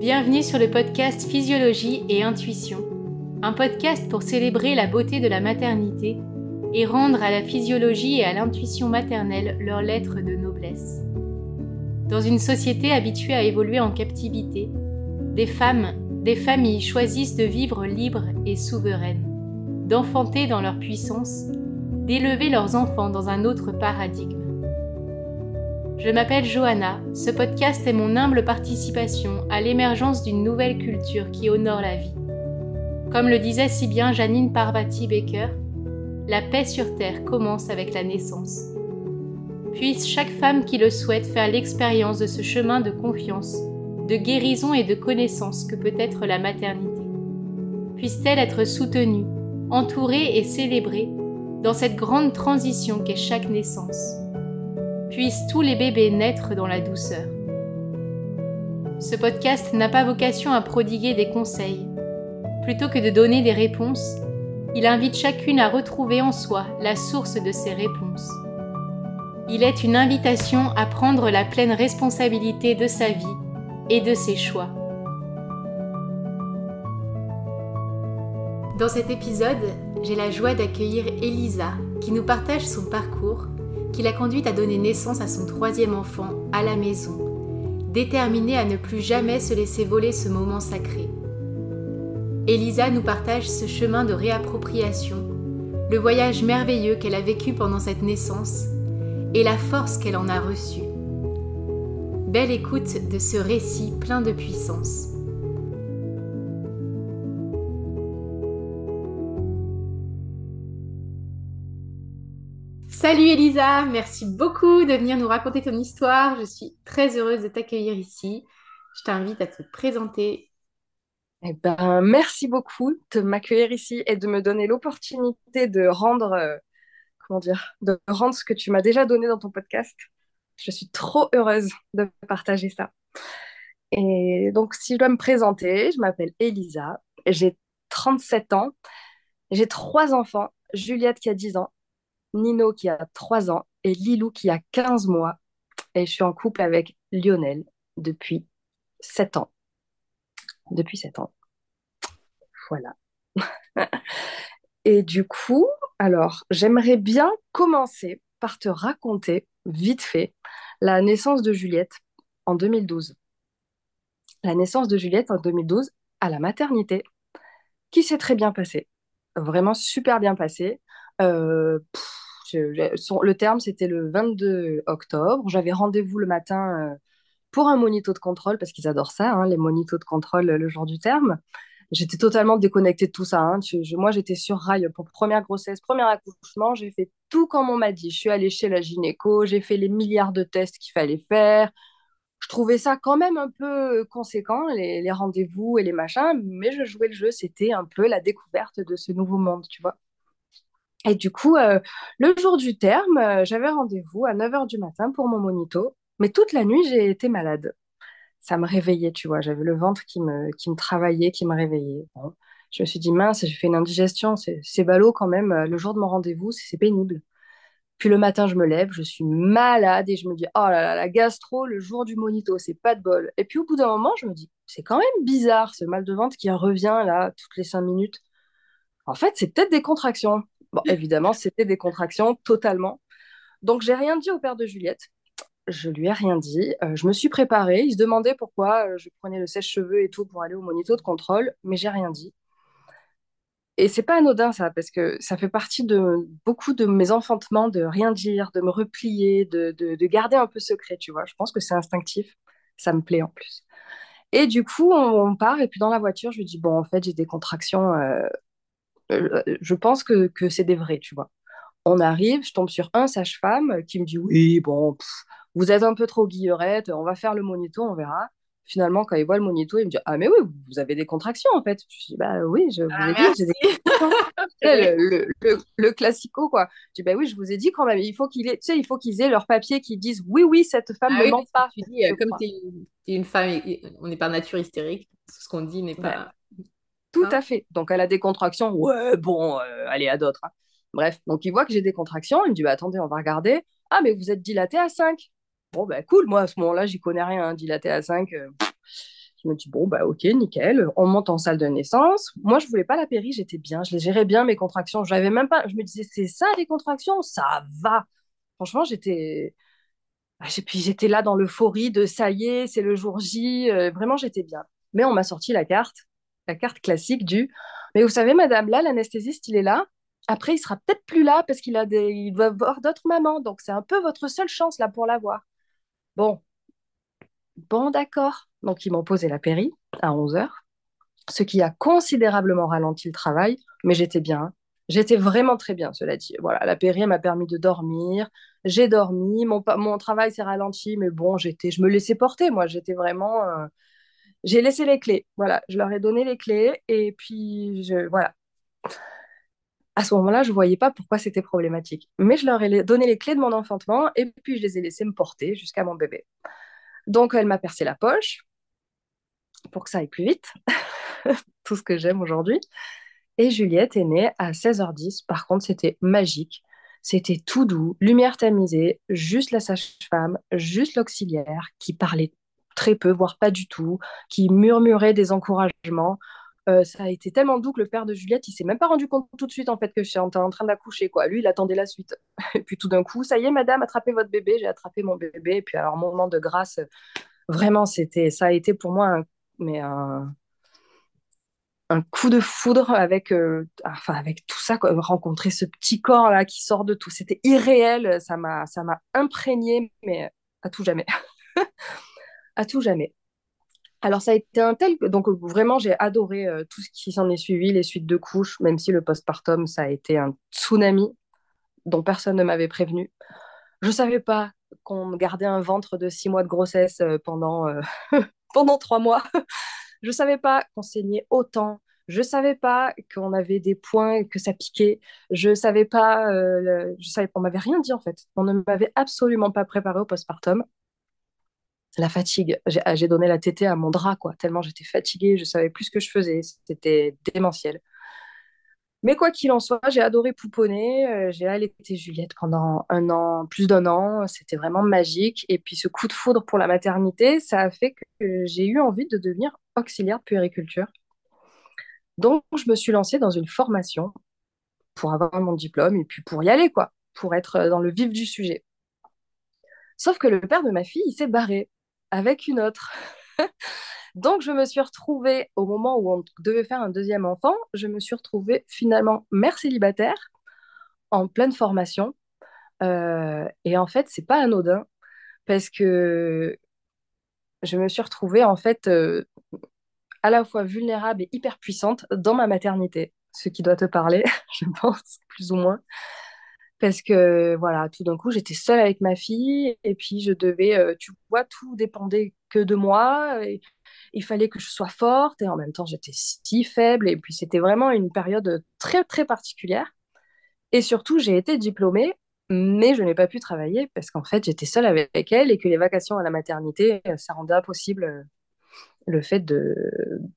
Bienvenue sur le podcast Physiologie et Intuition, un podcast pour célébrer la beauté de la maternité et rendre à la physiologie et à l'intuition maternelle leur lettre de noblesse. Dans une société habituée à évoluer en captivité, des femmes, des familles choisissent de vivre libres et souveraines, d'enfanter dans leur puissance, d'élever leurs enfants dans un autre paradigme. Je m'appelle Johanna, ce podcast est mon humble participation à l'émergence d'une nouvelle culture qui honore la vie. Comme le disait si bien Janine Parvati Baker, la paix sur Terre commence avec la naissance. Puisse chaque femme qui le souhaite faire l'expérience de ce chemin de confiance, de guérison et de connaissance que peut être la maternité. Puisse-t-elle être soutenue, entourée et célébrée dans cette grande transition qu'est chaque naissance. Puissent tous les bébés naître dans la douceur. Ce podcast n'a pas vocation à prodiguer des conseils. Plutôt que de donner des réponses, il invite chacune à retrouver en soi la source de ces réponses. Il est une invitation à prendre la pleine responsabilité de sa vie et de ses choix. Dans cet épisode, j'ai la joie d'accueillir Elisa qui nous partage son parcours qui l'a conduite à donner naissance à son troisième enfant à la maison, déterminée à ne plus jamais se laisser voler ce moment sacré. Elisa nous partage ce chemin de réappropriation, le voyage merveilleux qu'elle a vécu pendant cette naissance et la force qu'elle en a reçue. Belle écoute de ce récit plein de puissance. Salut Elisa, merci beaucoup de venir nous raconter ton histoire. Je suis très heureuse de t'accueillir ici. Je t'invite à te présenter eh ben, merci beaucoup de m'accueillir ici et de me donner l'opportunité de rendre, euh, comment dire, de rendre ce que tu m'as déjà donné dans ton podcast. Je suis trop heureuse de partager ça. Et donc, si je dois me présenter, je m'appelle Elisa, j'ai 37 ans, j'ai trois enfants, Juliette qui a 10 ans, Nino qui a 3 ans et Lilou qui a 15 mois. Et je suis en couple avec Lionel depuis 7 ans depuis 7 ans. Voilà. Et du coup, alors, j'aimerais bien commencer par te raconter, vite fait, la naissance de Juliette en 2012. La naissance de Juliette en 2012 à la maternité, qui s'est très bien passée. Vraiment super bien passée. Euh, le terme, c'était le 22 octobre. J'avais rendez-vous le matin euh, pour un monito de contrôle, parce qu'ils adorent ça, hein, les monitos de contrôle le jour du terme. J'étais totalement déconnectée de tout ça. Hein. moi, j'étais sur rail pour première grossesse, premier accouchement. J'ai fait tout comme on m'a dit. Je suis allée chez la gynéco, j'ai fait les milliards de tests qu'il fallait faire. Je trouvais ça quand même un peu conséquent, les, rendez-vous et les machins, mais je jouais le jeu. C'était un peu la découverte de ce nouveau monde, tu vois. Et du coup, euh, le jour du terme, euh, j'avais rendez-vous à 9h du matin pour mon monito. Mais toute la nuit, j'ai été malade. Ça me réveillait, tu vois. J'avais le ventre qui me, travaillait, qui me réveillait. Je me suis dit, mince, j'ai fait une indigestion. C'est ballot quand même. Le jour de mon rendez-vous, c'est pénible. Puis le matin, je me lève, je suis malade et je me dis, oh là là, la gastro, le jour du monito, c'est pas de bol. Et puis au bout d'un moment, je me dis, c'est quand même bizarre ce mal de ventre qui revient là toutes les cinq minutes. En fait, c'est peut-être des contractions. Bon, évidemment, c'était des contractions totalement. Donc, j'ai rien dit au père de Juliette je lui ai rien dit. Euh, je me suis préparée. Il se demandait pourquoi euh, je prenais le sèche-cheveux et tout pour aller au monito de contrôle, mais j'ai rien dit. Et c'est pas anodin ça, parce que ça fait partie de beaucoup de mes enfantements de rien dire, de me replier, de, garder un peu secret, tu vois. Je pense que c'est instinctif. Ça me plaît en plus. Et du coup, on, part, et puis dans la voiture, je lui dis, bon, en fait, j'ai des contractions. Euh, je pense que, que c'est des vrais, tu vois. On arrive, je tombe sur un sage-femme qui me dit, oui, bon, vous êtes un peu trop guillerette, on va faire le monito, on verra. Finalement, quand il voit le monito, il me dit Ah, mais oui, vous avez des contractions en fait. Je dis Bah oui, je vous ai dit, j'ai des le, le, classico, quoi. Je dis Bah oui, je vous ai dit quand même, il faut qu'il tu sais, il faut qu'ils aient leur papier qui disent Oui, oui, cette femme ah ne ment pas. Tu dis, euh, comme tu es, une femme, on n'est pas nature hystérique, ce qu'on dit n'est pas. Tout à fait. Donc, elle a des contractions, ouais, bon, euh, allez, à d'autres. Hein. Bref, donc il voit que j'ai des contractions, il me dit bah, attendez, on va regarder. Ah, mais vous êtes dilaté à 5. Bon, bah cool, moi à ce moment-là, j'y connais rien, hein, dilaté à 5. Euh, je me dis bon, bah ok, nickel, on monte en salle de naissance. Moi, je voulais pas la péri, j'étais bien, je les gérais bien, mes contractions. Je même pas, je me disais, c'est ça les contractions, ça va. Franchement, j'étais. Ah, puis j'étais là dans l'euphorie de ça y est, c'est le jour J. Euh, vraiment, j'étais bien. Mais on m'a sorti la carte, la carte classique du. Mais vous savez, madame, là, l'anesthésiste, il est là. Après, il sera peut-être plus là parce qu'il a des, il va voir d'autres mamans. Donc, c'est un peu votre seule chance là pour l'avoir. Bon, bon, d'accord. Donc, ils m'ont posé la péri à 11 h ce qui a considérablement ralenti le travail, mais j'étais bien. J'étais vraiment très bien, cela dit. Voilà, la péri m'a permis de dormir. J'ai dormi. Mon, mon travail s'est ralenti, mais bon, j'étais, je me laissais porter. Moi, j'étais vraiment. Euh, j'ai laissé les clés. Voilà, je leur ai donné les clés et puis je, voilà. À ce moment-là, je ne voyais pas pourquoi c'était problématique. Mais je leur ai donné les clés de mon enfantement et puis je les ai laissés me porter jusqu'à mon bébé. Donc, elle m'a percé la poche pour que ça aille plus vite. Tout ce que j'aime aujourd'hui. Et Juliette est née à 16h10. Par contre, c'était magique. C'était tout doux, lumière tamisée, juste la sage-femme, juste l'auxiliaire qui parlait très peu, voire pas du tout, qui murmurait des encouragements. Euh, ça a été tellement doux que le père de Juliette, il s'est même pas rendu compte tout de suite en fait que j'étais en train d'accoucher quoi. Lui, il attendait la suite. Et puis tout d'un coup, ça y est, madame, attrapez votre bébé. J'ai attrapé mon bébé. Et puis alors moment de grâce, vraiment, c'était, ça a été pour moi un, mais un, coup de foudre avec, euh, enfin avec tout ça, rencontrer ce petit corps là qui sort de tout. C'était irréel. Ça m'a, ça m'a imprégné, mais à tout jamais, à tout jamais. Alors, ça a été un tel. Donc, vraiment, j'ai adoré euh, tout ce qui s'en est suivi, les suites de couches, même si le postpartum, ça a été un tsunami dont personne ne m'avait prévenu. Je savais pas qu'on gardait un ventre de six mois de grossesse euh, pendant, euh, pendant trois mois. Je savais pas qu'on saignait autant. Je savais pas qu'on avait des points, que ça piquait. Je savais pas. je savais, on m'avait rien dit en fait. On ne m'avait absolument pas préparé au postpartum la fatigue. Ah, j'ai donné la tétée à mon drap, quoi, tellement j'étais fatiguée, je savais plus ce que je faisais, c'était démentiel. Mais quoi qu'il en soit, j'ai adoré pouponner, euh, j'ai allaité Juliette pendant un an, plus d'un an, c'était vraiment magique. Et puis ce coup de foudre pour la maternité, ça a fait que j'ai eu envie de devenir auxiliaire de puériculture. Donc je me suis lancée dans une formation pour avoir mon diplôme et puis pour y aller, quoi, pour être dans le vif du sujet. Sauf que le père de ma fille, il s'est barré avec une autre. Donc, je me suis retrouvée, au moment où on devait faire un deuxième enfant, je me suis retrouvée finalement mère célibataire, en pleine formation. Euh, et en fait, c'est pas anodin, parce que je me suis retrouvée en fait euh, à la fois vulnérable et hyper puissante dans ma maternité, ce qui doit te parler, je pense, plus ou moins parce que voilà, tout d'un coup, j'étais seule avec ma fille et puis je devais, euh, tu vois, tout dépendait que de moi. Il fallait que je sois forte et en même temps, j'étais si faible et puis c'était vraiment une période très très particulière. Et surtout, j'ai été diplômée, mais je n'ai pas pu travailler parce qu'en fait, j'étais seule avec elle et que les vacations à la maternité, euh, ça rendait impossible euh, le fait de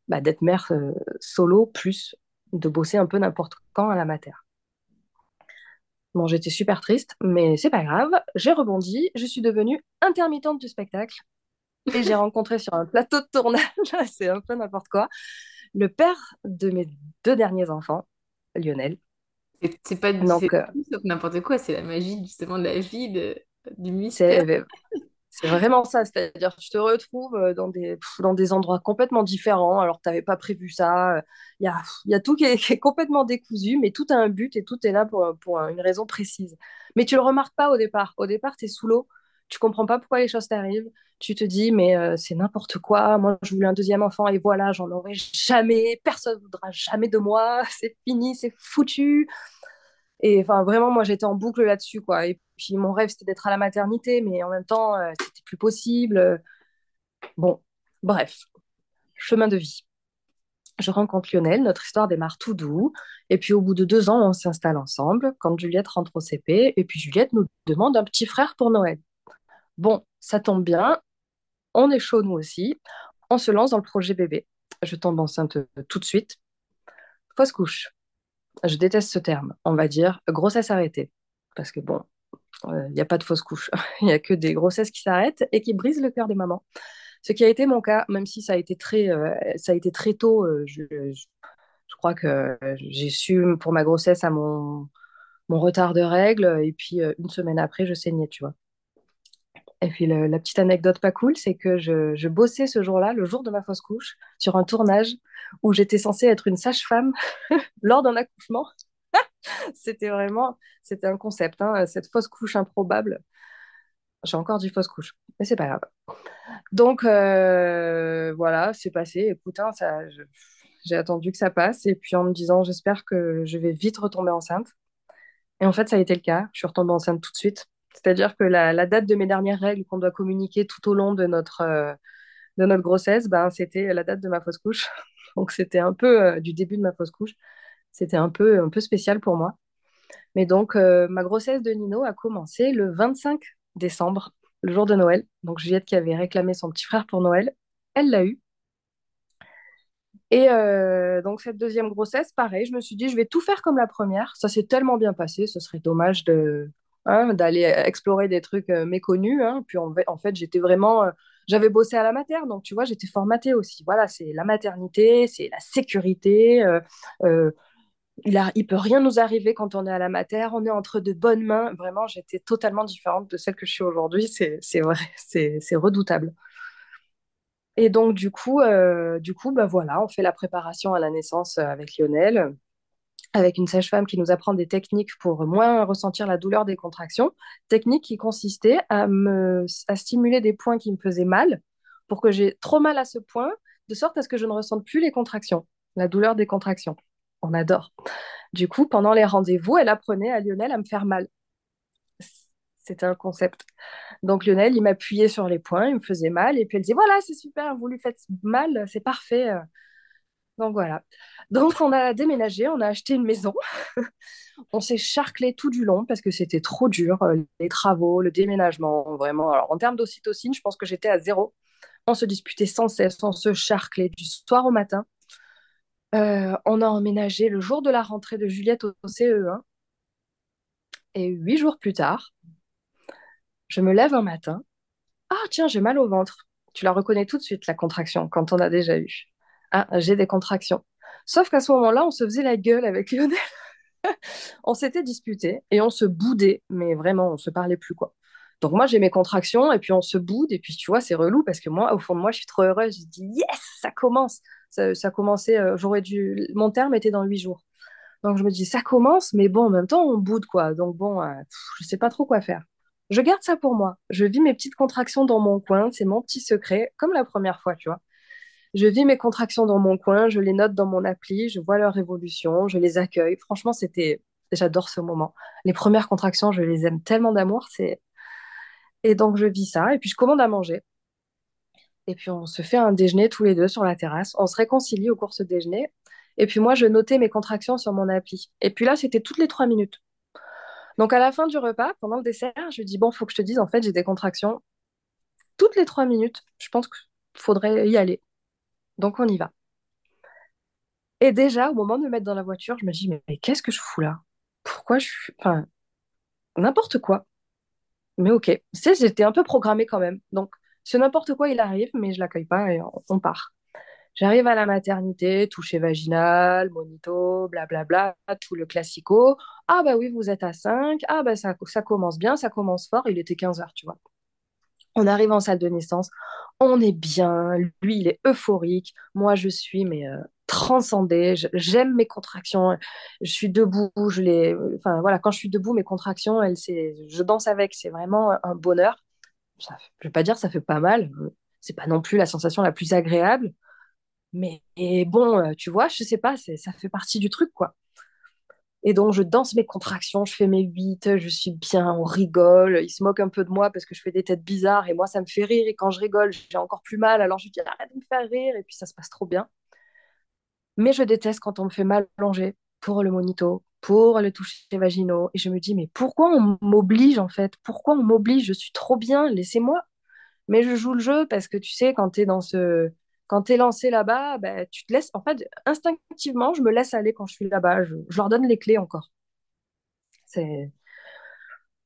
bah, d'être mère solo plus de bosser un peu n'importe quand à la mater. Bon, j'étais super triste, mais c'est pas grave. J'ai rebondi, je suis devenue intermittente du spectacle et j'ai rencontré sur un plateau de tournage, c'est un peu n'importe quoi, le père de mes deux derniers enfants, Lionel. C'est pas Donc, euh, n'importe quoi, c'est la magie justement de la vie, de, du mystère. C'est vraiment ça, c'est-à-dire je te retrouve euh, dans des, dans des endroits complètement différents, alors tu n'avais pas prévu ça. Il y a, y a tout qui est, complètement décousu, mais tout a un but et tout est là pour, pour une raison précise. Mais tu le remarques pas au départ. Au départ, tu es sous l'eau, tu comprends pas pourquoi les choses t'arrivent. Tu te dis, mais euh, c'est n'importe quoi. Moi, je voulais un deuxième enfant et voilà, j'en aurai jamais. Personne ne voudra jamais de moi. C'est fini, c'est foutu. Et enfin, vraiment, moi, j'étais en boucle là-dessus, quoi. Puis, mon rêve, c'était d'être à la maternité, mais en même temps, euh, c'était plus possible. Bon, bref, chemin de vie. Je rencontre Lionel, notre histoire démarre tout doux. Et puis, au bout de deux ans, on s'installe ensemble quand Juliette rentre au CP. Et puis, Juliette nous demande un petit frère pour Noël. Bon, ça tombe bien. On est chaud, nous aussi. On se lance dans le projet bébé. Je tombe enceinte tout de suite. Fausse couche. je déteste ce terme, on va dire grossesse arrêtée. Parce que bon, il n'y a pas de fausse couche. Il n'y a que des grossesses qui s'arrêtent et qui brisent le cœur des mamans. Ce qui a été mon cas, même si ça a été très, ça a été très tôt. je, je crois que j'ai su pour ma grossesse à mon, retard de règles. Et puis, une semaine après, je saignais, tu vois. Et puis, la petite anecdote pas cool, c'est que je, je bossais ce jour-là, le jour de ma fausse couche, sur un tournage où j'étais censée être une sage-femme lors d'un accouchement. c'était vraiment, c'était un concept, hein, cette fausse couche improbable. J'ai encore dit fausse couche, mais c'est pas grave. Donc, euh, voilà, c'est passé. Écoute, hein, ça, j'ai attendu que ça passe et puis en me disant j'espère que je vais vite retomber enceinte. Et en fait, ça a été le cas. Je suis retombée enceinte tout de suite. C'est-à-dire que la, la, date de mes dernières règles qu'on doit communiquer tout au long de notre, euh, de notre grossesse, ben, c'était la date de ma fausse couche. Donc c'était un peu euh, du début de ma fausse couche. C'était un peu, un peu spécial pour moi. Mais donc, euh, ma grossesse de Nino a commencé le 25 décembre, le jour de Noël. Donc Juliette qui avait réclamé son petit frère pour Noël, elle l'a eu. Et euh, donc cette deuxième grossesse, pareil, je me suis dit, je vais tout faire comme la première. Ça s'est tellement bien passé, ce serait dommage de hein, d'aller explorer des trucs euh, méconnus. Hein. Puis en, fait, j'étais vraiment, j'avais bossé à la mater, donc tu vois, j'étais formatée aussi. Voilà, c'est la maternité, c'est la sécurité. Il a, il peut rien nous arriver quand on est à la mater. On est entre de bonnes mains. Vraiment, j'étais totalement différente de celle que je suis aujourd'hui. C'est vrai, c'est redoutable. Et donc, du coup, euh, du coup bah voilà, on fait la préparation à la naissance euh, avec Lionel, avec une sage-femme qui nous apprend des techniques pour moins ressentir la douleur des contractions. Technique qui consistait à, à stimuler des points qui me faisaient mal pour que j'ai trop mal à ce point, de sorte à ce que je ne ressente plus les contractions, la douleur des contractions. On adore. Du coup, pendant les rendez-vous, elle apprenait à Lionel à me faire mal. C'était un concept. Donc Lionel, il m'appuyait sur les points, il me faisait mal, et puis elle disait voilà, c'est super, vous lui faites mal, c'est parfait. Donc voilà. Donc on a déménagé, on a acheté une maison, on s'est charclé tout du long parce que c'était trop dur, euh, les travaux, le déménagement, vraiment. Alors en termes d'ocytocine, je pense que j'étais à zéro. On se disputait sans cesse, on se charclait du soir au matin. Euh, on a emménagé le jour de la rentrée de Juliette au CE1. Et huit jours plus tard, je me lève un matin. Ah, tiens, j'ai mal au ventre. Tu la reconnais tout de suite, la contraction, quand on a déjà eu. Ah, j'ai des contractions. Sauf qu'à ce moment-là, on se faisait la gueule avec Lionel. on s'était disputé et on se boudait, mais vraiment, on se parlait plus, quoi. Donc moi, j'ai mes contractions et puis on se boude et puis tu vois, c'est relou parce que moi, au fond de moi, je suis trop heureuse. Je dis yes, ça commence. Ça, ça commençait, euh, j'aurais dû, mon terme était dans huit jours. Donc je me dis ça commence, mais bon, en même temps, on boude quoi. Donc bon, euh, je sais pas trop quoi faire. Je garde ça pour moi. Je vis mes petites contractions dans mon coin. C'est mon petit secret, comme la première fois, tu vois. Je vis mes contractions dans mon coin, je les note dans mon appli, je vois leur évolution, je les accueille. Franchement, c'était, j'adore ce moment. Les premières contractions, je les aime tellement d'amour. C'est et donc je vis ça et puis je commande à manger. Et puis on se fait un déjeuner tous les deux sur la terrasse. On se réconcilie au cours de ce déjeuner. Et puis moi, je notais mes contractions sur mon appli. Et puis là, c'était toutes les trois minutes. Donc à la fin du repas, pendant le dessert, je lui dis bon, faut que je te dise, en fait, j'ai des contractions toutes les trois minutes. Je pense qu'il faudrait y aller. Donc on y va. Et déjà, au moment de me mettre dans la voiture, je me dis mais, qu'est-ce que je fous là? Pourquoi je suis, enfin, n'importe quoi. Mais ok, j'étais un peu programmée quand même. Donc ce n'importe quoi, il arrive, mais je l'accueille pas et on part. J'arrive à la maternité, toucher vaginal, monito, blablabla, tout le classico. Ah bah oui, vous êtes à 5. Ah bah ça, commence bien, ça commence fort. Il était 15 heures, tu vois. On arrive en salle de naissance, on est bien, lui il est euphorique, moi je suis mais euh, transcendée, j'aime mes contractions, je suis debout, je les, voilà, quand je suis debout, mes contractions, elles, je danse avec, c'est vraiment un bonheur. Ça, je vais pas dire ça fait pas mal, c'est pas non plus la sensation la plus agréable, mais bon, euh, tu vois, je sais pas, ça fait partie du truc, quoi. Et donc, je danse mes contractions, je fais mes huit, je suis bien, on rigole. Il se moque un peu de moi parce que je fais des têtes bizarres et moi, ça me fait rire. Et quand je rigole, j'ai encore plus mal. Alors, je dis arrête de me faire rire. Et puis, ça se passe trop bien. Mais je déteste quand on me fait mal plonger pour le monito, pour le toucher vaginaux. Et je me dis mais pourquoi on m'oblige en fait? Pourquoi on m'oblige? Je suis trop bien, laissez-moi. Mais je joue le jeu parce que tu sais, quand tu es dans ce Quand tu lancé là-bas, ben, tu te laisses. En fait, instinctivement, je me laisse aller quand je suis là-bas. Je, leur donne les clés encore. C'est.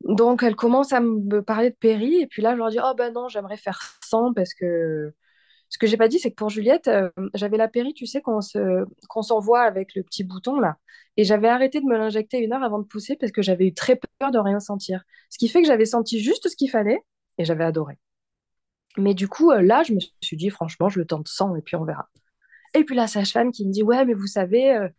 Donc, elle commence à me parler de péri, et puis là, je leur dis, oh ben non, j'aimerais faire 100 parce que ce que j'ai pas dit, c'est que pour Juliette, euh, j'avais la péri, tu sais, qu'on se, qu'on s'envoie avec le petit bouton là, et j'avais arrêté de me l'injecter une heure avant de pousser parce que j'avais eu très peur de rien sentir. Ce qui fait que j'avais senti juste ce qu'il fallait, et j'avais adoré. Mais du coup, euh, là, je me suis dit, franchement, je le tente 100 et puis on verra. Et puis la sage-femme qui me dit, ouais, mais vous savez, euh,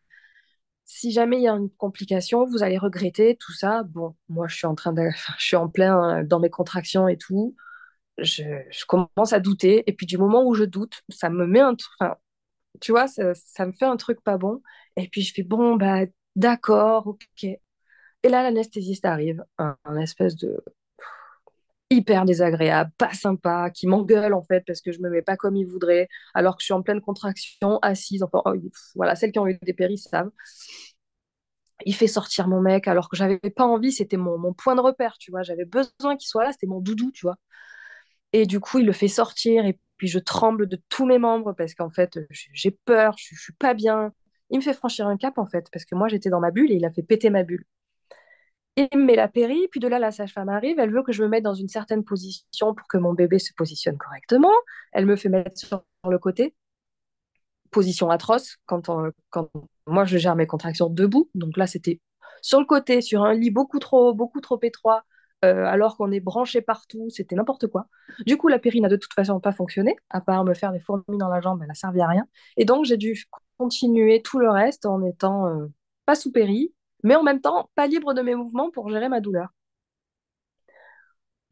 si jamais il y a une complication, vous allez regretter tout ça. Bon, moi, je suis en train de, je suis en plein dans mes contractions et tout. Je, commence à douter. Et puis du moment où je doute, ça me met un truc, tu vois, ça, me fait un truc pas bon. Et puis je fais, bon, bah, d'accord, ok. Et là, l'anesthésiste arrive, un, espèce de hyper désagréable, pas sympa, qui m'engueule en fait parce que je me mets pas comme il voudrait, alors que je suis en pleine contraction, assise. Enfin, oh, voilà, celles qui ont eu des péris savent. Il fait sortir mon mec alors que j'avais pas envie, c'était mon, point de repère, tu vois. J'avais besoin qu'il soit là, c'était mon doudou, tu vois. Et du coup, il le fait sortir et puis je tremble de tous mes membres parce qu'en fait, j'ai peur, je, je suis pas bien. Il me fait franchir un cap en fait parce que moi j'étais dans ma bulle et il a fait péter ma bulle. Il me met la péri, puis de là, la sage-femme arrive, elle veut que je me mette dans une certaine position pour que mon bébé se positionne correctement. Elle me fait mettre sur le côté. Position atroce, quand, on, quand moi je gère mes contractions debout. Donc là, c'était sur le côté, sur un lit beaucoup trop, beaucoup trop étroit, euh, alors qu'on est branché partout, c'était n'importe quoi. Du coup, la péri n'a de toute façon pas fonctionné, à part me faire des fourmis dans la jambe, elle n'a servi à rien. Et donc, j'ai dû continuer tout le reste en étant euh, pas sous péri, mais en même temps pas libre de mes mouvements pour gérer ma douleur.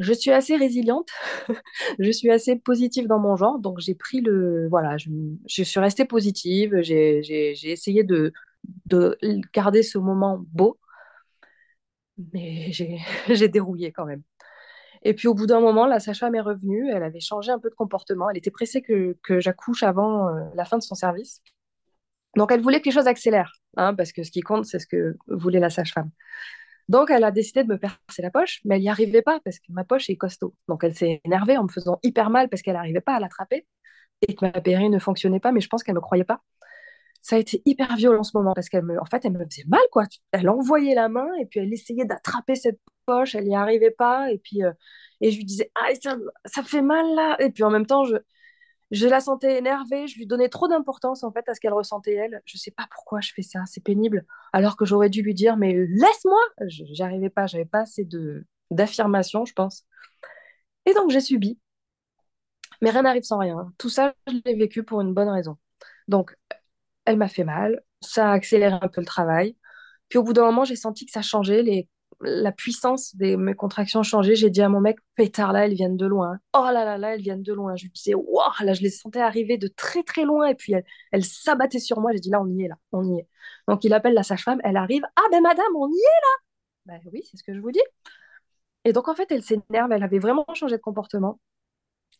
Je suis assez résiliente, je suis assez positive dans mon genre, donc j'ai pris le... Voilà, je, suis restée positive, j'ai essayé de garder ce moment beau, mais j'ai dérouillé quand même. Et puis au bout d'un moment, la sage-femme est revenue, elle avait changé un peu de comportement, elle était pressée que, j'accouche avant euh, la fin de son service. Donc, elle voulait que les choses accélèrent, hein, parce que ce qui compte, c'est ce que voulait la sage-femme. Donc, elle a décidé de me percer la poche, mais elle n'y arrivait pas parce que ma poche est costaud. Donc, elle s'est énervée en me faisant hyper mal parce qu'elle n'arrivait pas à l'attraper et que ma péri ne fonctionnait pas, mais je pense qu'elle ne me croyait pas. Ça a été hyper violent en ce moment parce qu'elle me, en fait, elle me faisait mal, quoi. Elle envoyait la main et puis elle essayait d'attraper cette poche, elle n'y arrivait pas. Et puis, euh, et je lui disais, ah, ça, ça fait mal là. Et puis en même temps, je, je la sentais énervée, je lui donnais trop d'importance en fait à ce qu'elle ressentait elle. Je sais pas pourquoi je fais ça, c'est pénible. Alors que j'aurais dû lui dire mais laisse-moi. J'arrivais pas, j'avais pas assez d'affirmation, je pense. Et donc j'ai subi. Mais rien n'arrive sans rien. Tout ça, je l'ai vécu pour une bonne raison. Donc elle m'a fait mal, ça a accéléré un peu le travail. Puis au bout d'un moment, j'ai senti que ça changeait, les la puissance de mes contractions changé. J'ai dit à mon mec, pétard, là, elles viennent de loin. Oh là là là, elles viennent de loin. Je lui disais, waouh, là, je les sentais arriver de très très loin. Et puis, elles, elles s'abattaient sur moi. J'ai dit, là, on y est, là, on y est. Donc, il appelle la sage-femme, elle arrive. Ah, ben madame, on y est là. Ben oui, c'est ce que je vous dis. Et donc, en fait, elle s'énerve. Elle avait vraiment changé de comportement.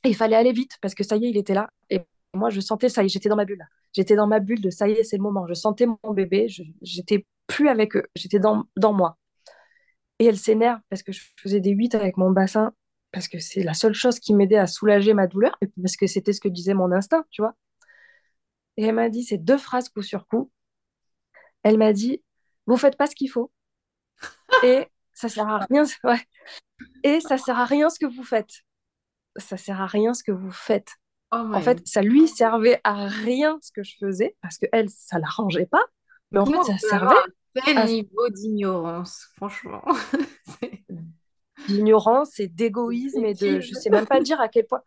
Et il fallait aller vite parce que ça y est, il était là. Et moi, je sentais, ça y est, j'étais dans ma bulle. J'étais dans ma bulle de ça y est, c'est le moment. Je sentais mon bébé. J'étais plus avec eux. J'étais dans, dans moi. Et elle s'énerve parce que je faisais des 8 avec mon bassin, parce que c'est la seule chose qui m'aidait à soulager ma douleur, et parce que c'était ce que disait mon instinct, tu vois. Et elle m'a dit ces deux phrases coup sur coup. Elle m'a dit Vous faites pas ce qu'il faut. Et ça sert à rien. Ouais. Et ça sert à rien ce que vous faites. Ça sert à rien ce que vous faites. Oh en fait, ça lui servait à rien ce que je faisais, parce que elle, ça l'arrangeait pas. Mais en fait, ça servait quel ah, niveau d'ignorance, franchement. D'ignorance et d'égoïsme et de. Je sais même pas dire à quel point.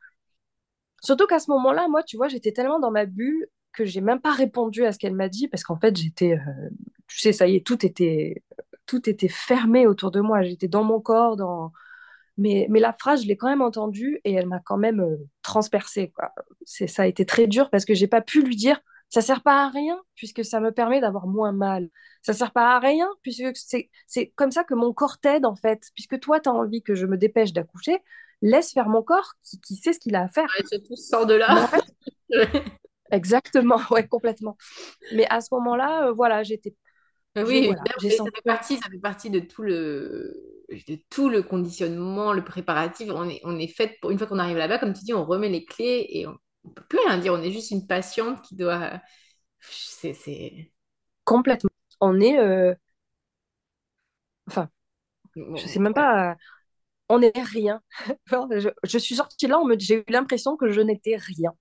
Surtout qu'à ce moment-là, moi, tu vois, j'étais tellement dans ma bulle que j'ai même pas répondu à ce qu'elle m'a dit parce qu'en fait, j'étais. Euh, tu sais, ça y est, tout était, tout était fermé autour de moi. J'étais dans mon corps, dans. Mais, mais la phrase, je l'ai quand même entendue et elle m'a quand même euh, transpercée. Quoi. Ça a été très dur parce que j'ai pas pu lui dire ça sert pas à rien puisque ça me permet d'avoir moins mal. Ça sert pas à rien puisque c'est, c'est comme ça que mon corps t'aide en fait. Puisque toi, tu as envie que je me dépêche d'accoucher, laisse faire mon corps qui, qui sait ce qu'il a à faire. Ouais, tout sort de là. exactement, ouais, complètement. Mais à ce moment-là, euh, voilà, j'étais. Oui, voilà, ça, fait partie, ça fait partie de tout le, de tout le conditionnement, le préparatif. On est, on est fait pour une fois qu'on arrive là-bas, comme tu dis, on remet les clés et on peut plus rien dire. On est juste une patiente qui doit. C'est. Complètement. On est. euh, Enfin, je sais même pas. On n'est rien. Je, je suis sortie là, on me- j'ai eu l'impression que je n'étais rien,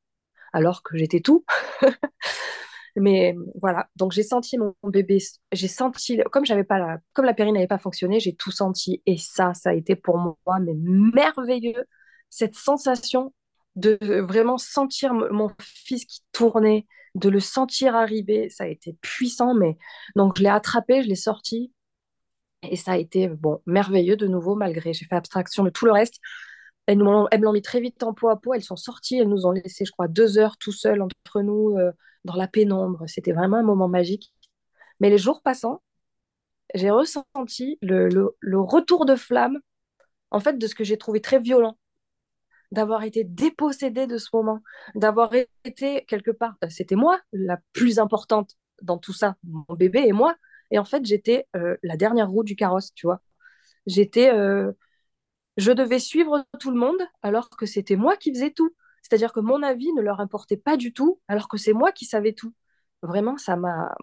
alors que j'étais tout. Mais voilà, donc j'ai senti mon bébé, j'ai senti, comme j'avais pas la, comme la péri n'avait pas fonctionné, j'ai tout senti. Et ça, ça a été pour moi mais merveilleux, cette sensation de vraiment sentir mon fils qui tournait, de le sentir arriver, ça a été puissant. Mais donc je l'ai attrapé, je l'ai sorti, et ça a été bon merveilleux de nouveau, malgré j'ai fait abstraction de tout le reste. Elles, nous elles me l'ont mis très vite en peau à peau. Elles sont sorties. Elles nous ont laissé, je crois, deux heures tout seuls entre nous, euh, dans la pénombre. C'était vraiment un moment magique. Mais les jours passant, j'ai ressenti le, retour de flamme, en fait, de ce que j'ai trouvé très violent, d'avoir été dépossédée de ce moment, d'avoir été quelque part. euh, C'était moi la plus importante dans tout ça, mon bébé et moi. Et en fait, j'étais euh, la dernière roue du carrosse, tu vois. J'étais euh, je devais suivre tout le monde alors que c'était moi qui faisais tout. C'est-à-dire que mon avis ne leur importait pas du tout alors que c'est moi qui savais tout. Vraiment, ça m'a,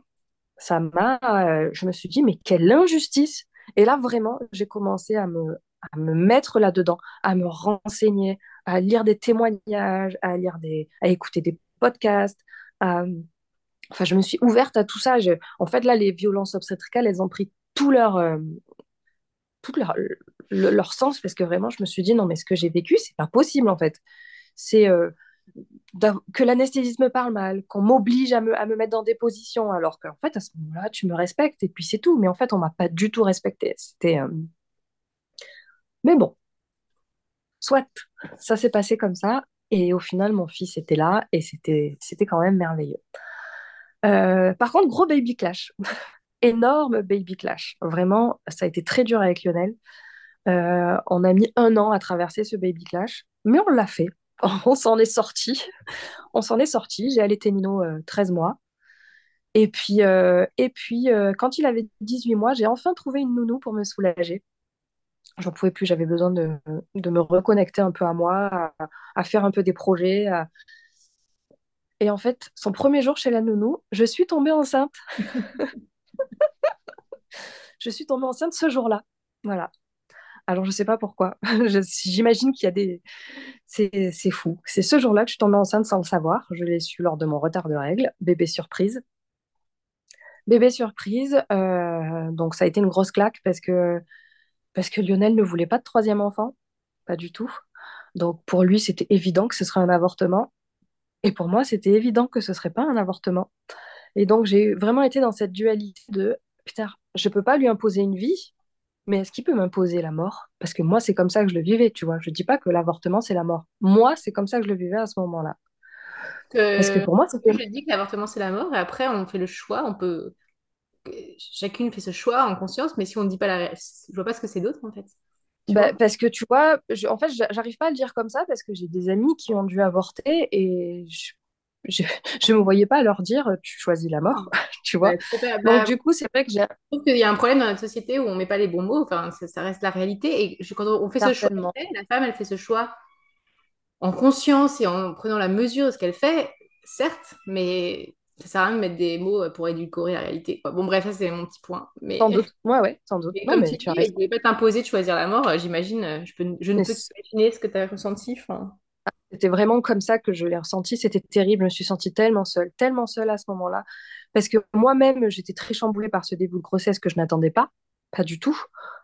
ça m'a, euh, je me suis dit, mais quelle injustice. Et là, vraiment, j'ai commencé à me, à me mettre là-dedans, à me renseigner, à lire des témoignages, à lire des, à écouter des podcasts. Enfin, je me suis ouverte à tout ça. Je- En fait, là, les violences obstétricales, elles ont pris tout leur, euh, tout leur, le- leur sens parce que vraiment, je me suis dit, non, mais ce que j'ai vécu, c'est pas possible en fait. C'est euh, que l'anesthésiste me parle mal, qu'on m'oblige à me, à me mettre dans des positions, alors qu'en fait, à ce moment-là, tu me respectes et puis c'est tout. Mais en fait, on m'a pas du tout respecté. C'était. euh, Mais bon, soit, ça s'est passé comme ça. Et au final, mon fils était là et c'était quand même merveilleux. Euh, par contre, gros baby clash. Énorme baby clash. Vraiment, ça a été très dur avec Lionel. Euh, on a mis un an à traverser ce baby clash, mais on l'a fait. On s'en est sorti. On s'en est sorti. J'ai allaité Nino euh, 13 mois. Et puis, euh, et puis euh, quand il avait 18 mois, j'ai enfin trouvé une nounou pour me soulager. J'en pouvais plus, j'avais besoin de, de me reconnecter un peu à moi, à, faire un peu des projets. Et en fait, son premier jour chez la nounou, je suis tombée enceinte. Je suis tombée enceinte ce jour-là. Voilà. Alors, je sais pas pourquoi. J'imagine qu'il y a des... C'est fou. C'est ce jour-là que je suis tombée enceinte sans le savoir. Je l'ai su lors de mon retard de règles. Bébé surprise. Bébé surprise. euh, donc, ça a été une grosse claque parce que, parce que Lionel ne voulait pas de troisième enfant. Pas du tout. Donc, pour lui, c'était évident que ce serait un avortement. Et pour moi, c'était évident que ce serait pas un avortement. Et donc, j'ai vraiment été dans cette dualité de, putain, je peux pas lui imposer une vie, mais est-ce qu'il peut m'imposer la mort? Parce que moi, c'est comme ça que je le vivais, tu vois. Je dis pas que l'avortement, c'est la mort. Moi, c'est comme ça que je le vivais à ce moment-là. Parce que Euh, pour moi, c'était... je dis que l'avortement c'est la mort et après on fait le choix, on peut chacune fait ce choix en conscience, mais si on ne dit pas la je vois pas ce que c'est d'autre en fait. Bah, parce que tu vois, je- en fait, j'a- j'arrive pas à le dire comme ça parce que j'ai des amis qui ont dû avorter et je, je, je me voyais pas leur dire, tu choisis la mort, tu vois. Donc, Bah, du coup, c'est vrai que j'ai je trouve qu'il y a un problème dans notre société où on met pas les bons mots, enfin ça, ça reste la réalité et je- quand on fait ce choix, la femme elle fait ce choix en conscience et en prenant la mesure de ce qu'elle fait, certes, mais ça sert à rien de mettre des mots pour édulcorer la réalité, quoi. Bon bref, ça c'est mon petit point, mais sans doute. Ouais, ouais, sans doute. Et Non, comme mais tu dis, raison. ne voulait pas t'imposer de choisir la mort, j'imagine, euh, je, peux, je ne Mais peux qu'imaginer ce que tu as ressenti. enfin. C'était vraiment comme ça que je l'ai ressenti. C'était terrible. Je me suis sentie tellement seule, tellement seule à ce moment-là. Parce que moi-même, j'étais très chamboulée par ce début de grossesse que je n'attendais pas. Pas du tout.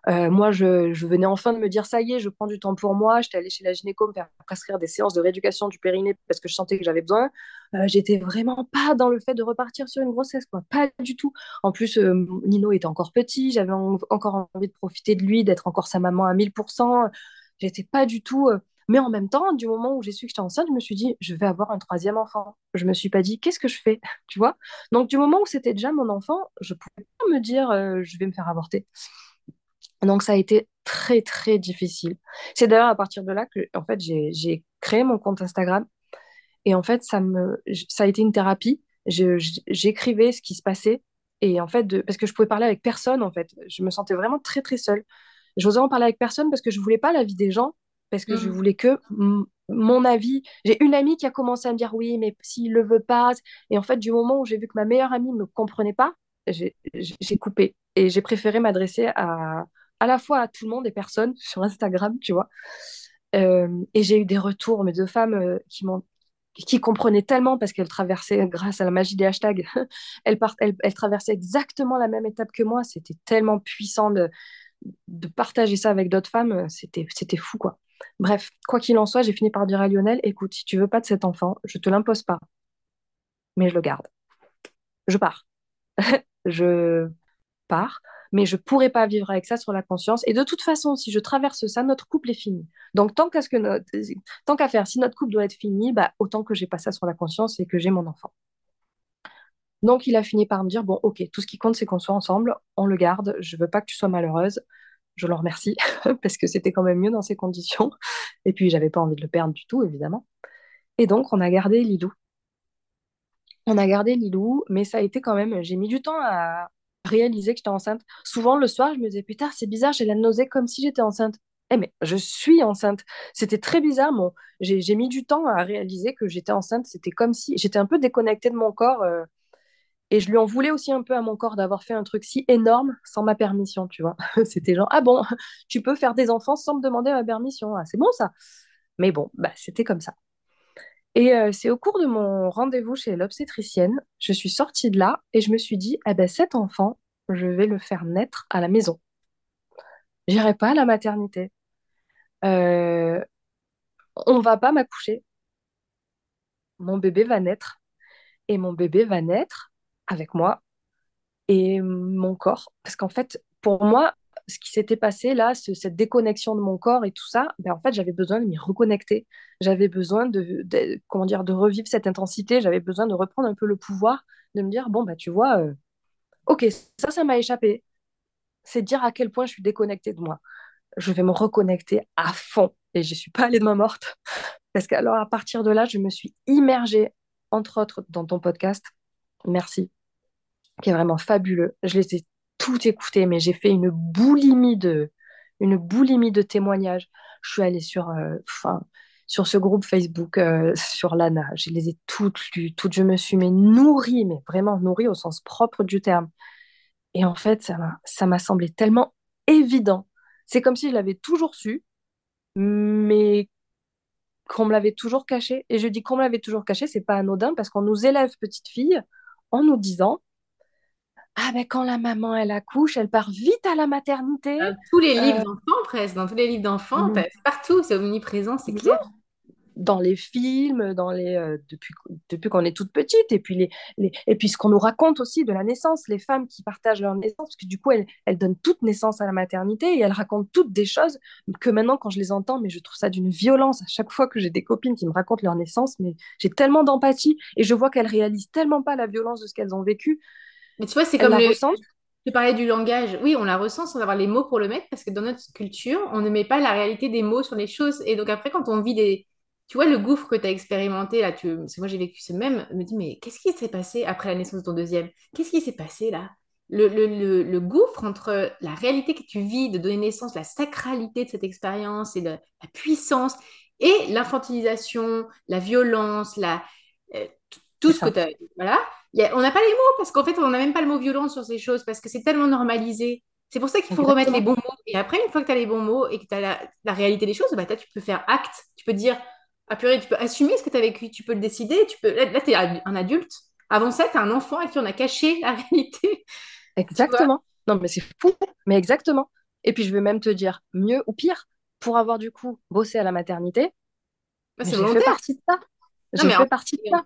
Euh, moi, je, venais enfin de me dire, ça y est, je prends du temps pour moi. J'étais allée chez la gynéco me faire prescrire des séances de rééducation du périnée parce que je sentais que j'avais besoin. Euh, j'étais vraiment pas dans le fait de repartir sur une grossesse, quoi. Pas du tout. En plus, euh, Nino était encore petit. J'avais en- encore envie de profiter de lui, d'être encore sa maman à 1000%. J'étais pas du tout... mais en même temps, du moment où j'ai su que j'étais enceinte, je me suis dit, je vais avoir un troisième enfant. Je me suis pas dit, qu'est-ce que je fais? Tu vois? Donc, du moment où c'était déjà mon enfant, je pouvais pas me dire, euh, je vais me faire avorter. Donc, ça a été très, très difficile. C'est d'ailleurs à partir de là que, en fait, j'ai, créé mon compte Instagram. Et en fait, ça me, ça a été une thérapie. J'écrivais ce qui se passait. Et en fait, parce que je pouvais parler avec personne, en fait. Je me sentais vraiment très, très seule. J'osais en parler avec personne parce que je voulais pas l'avis des gens, parce que je Mhm. voulais que mon avis. J'ai une amie qui a commencé à me dire oui, mais s'il le veut pas. Et en fait, du moment où j'ai vu que ma meilleure amie ne me comprenait pas, j'ai coupé. Et j'ai préféré m'adresser à, à la fois à tout le monde et personne sur Instagram, tu vois. Euh, et j'ai eu des retours, mais de femmes euh, qui m'ont qui comprenaient tellement parce qu'elles traversaient, grâce à la magie des hashtags, elles, elles, elles, traversaient exactement la même étape que moi. C'était tellement puissant de, de partager ça avec d'autres femmes. C'était, c'était fou, quoi. Bref, quoi qu'il en soit, j'ai fini par dire à Lionel, écoute, si tu veux pas de cet enfant, je te l'impose pas, mais je le garde. Je pars. je pars, mais je pourrais pas vivre avec ça sur la conscience. Et de toute façon, si je traverse ça, notre couple est fini. Donc tant qu'à ce que notre... tant qu'à faire, si notre couple doit être fini, bah autant que j'ai pas ça sur la conscience et que j'ai mon enfant. Donc il a fini par me dire bon, ok, tout ce qui compte c'est qu'on soit ensemble, on le garde. Je veux pas que tu sois malheureuse. Je le remercie parce que c'était quand même mieux dans ces conditions. Et puis j'avais pas envie de le perdre du tout, évidemment. Et donc on a gardé Lilou. On a gardé Lilou, mais ça a été quand même. J'ai mis du temps à, réaliser que j'étais enceinte. Souvent, le soir, je me disais, putain, c'est bizarre, j'ai la nausée comme si j'étais enceinte. Eh, mais je suis enceinte. C'était très bizarre. Mon... J'ai mis du temps à réaliser que j'étais enceinte. C'était comme si j'étais un peu déconnectée de mon corps. Euh, et je lui en voulais aussi un peu à mon corps d'avoir fait un truc si énorme sans ma permission, tu vois. c'était genre, ah bon, tu peux faire des enfants sans me demander ma permission? Ah, c'est bon ça. Mais bon, bah, c'était comme ça. Et euh, c'est au cours de mon rendez-vous chez l'obstétricienne, je suis sortie de là et je me suis dit, eh ben, cet enfant, je vais le faire naître à la maison. J'irai pas à la maternité. Euh, on va pas m'accoucher. Mon bébé va naître et mon bébé va naître avec moi et mon corps. Parce qu'en fait, pour moi, ce qui s'était passé là, cette déconnexion de mon corps et tout ça, ben, en fait, j'avais besoin de m'y reconnecter. J'avais besoin de, comment dire, de revivre cette intensité. J'avais besoin de reprendre un peu le pouvoir, de me dire, bon, bah, tu vois, euh, ok, ça, ça m'a échappé. C'est dire à quel point je suis déconnectée de moi. Je vais me reconnecter à fond. Et je ne suis pas allée de ma morte. Parce que alors, à partir de là, je me suis immergée, entre autres, dans ton podcast. Merci. Qui est vraiment fabuleux. Je les ai tout écouté, mais j'ai fait une boulimie de, une boulimie de témoignages. Je suis allée sur, euh, sur ce groupe Facebook, euh, sur l'ANA. Je les ai toutes lues, toutes. Je me suis mais nourrie, mais vraiment nourrie au sens propre du terme. Et en fait, ça m'a semblé tellement évident. C'est comme si je l'avais toujours su, mais qu'on me l'avait toujours caché. Et je dis qu'on me l'avait toujours caché, c'est pas anodin parce qu'on nous élève petite fille en nous disant ah ben quand la maman elle accouche, elle part vite à la maternité. Dans tous les livres euh, d'enfants presque, dans tous les livres d'enfants, mm. partout, c'est omniprésent, c'est clair. Dans les films, dans les euh, depuis depuis qu'on est toute petite, et puis les, les et puis ce qu'on nous raconte aussi de la naissance, les femmes qui partagent leur naissance, parce que du coup elles, elles donnent toute naissance à la maternité et elles racontent toutes des choses que maintenant quand je les entends, mais je trouve ça d'une violence à chaque fois que j'ai des copines qui me racontent leur naissance, mais j'ai tellement d'empathie et je vois qu'elles réalisent tellement pas la violence de ce qu'elles ont vécu mais tu vois, c'est comme le... Tu parlais du langage. Oui, on la ressent sans avoir les mots pour le mettre parce que dans notre culture, on ne met pas la réalité des mots sur les choses. Et donc après, quand on vit des... Tu vois, le gouffre que tu as expérimenté, là, tu... parce que moi j'ai vécu ce même, me dis, mais qu'est-ce qui s'est passé après la naissance de ton deuxième? Qu'est-ce qui s'est passé là? Le, le, le, le, gouffre entre la réalité que tu vis de donner naissance, la sacralité de cette expérience et de, la puissance, et l'infantilisation, la violence, la, euh, tout ce que tu as. Voilà on n'a pas les mots parce qu'en fait, on n'a même pas le mot violence sur ces choses parce que c'est tellement normalisé. C'est pour ça qu'il faut remettre les bons mots. Et après, une fois que tu as les bons mots et que tu as la, réalité des choses, bah, tu peux faire acte. Tu peux dire, ah purée, tu peux assumer ce que tu as vécu, tu peux le décider. Tu peux... Là, tu es un adulte. Avant ça, tu es un enfant à qui on a caché la réalité. Exactement. Non, mais c'est fou. Mais exactement. Et puis, je vais même te dire mieux ou pire. Pour avoir du coup bossé à la maternité, bah, j'ai fait partie de ça. J'ai fait partie de ça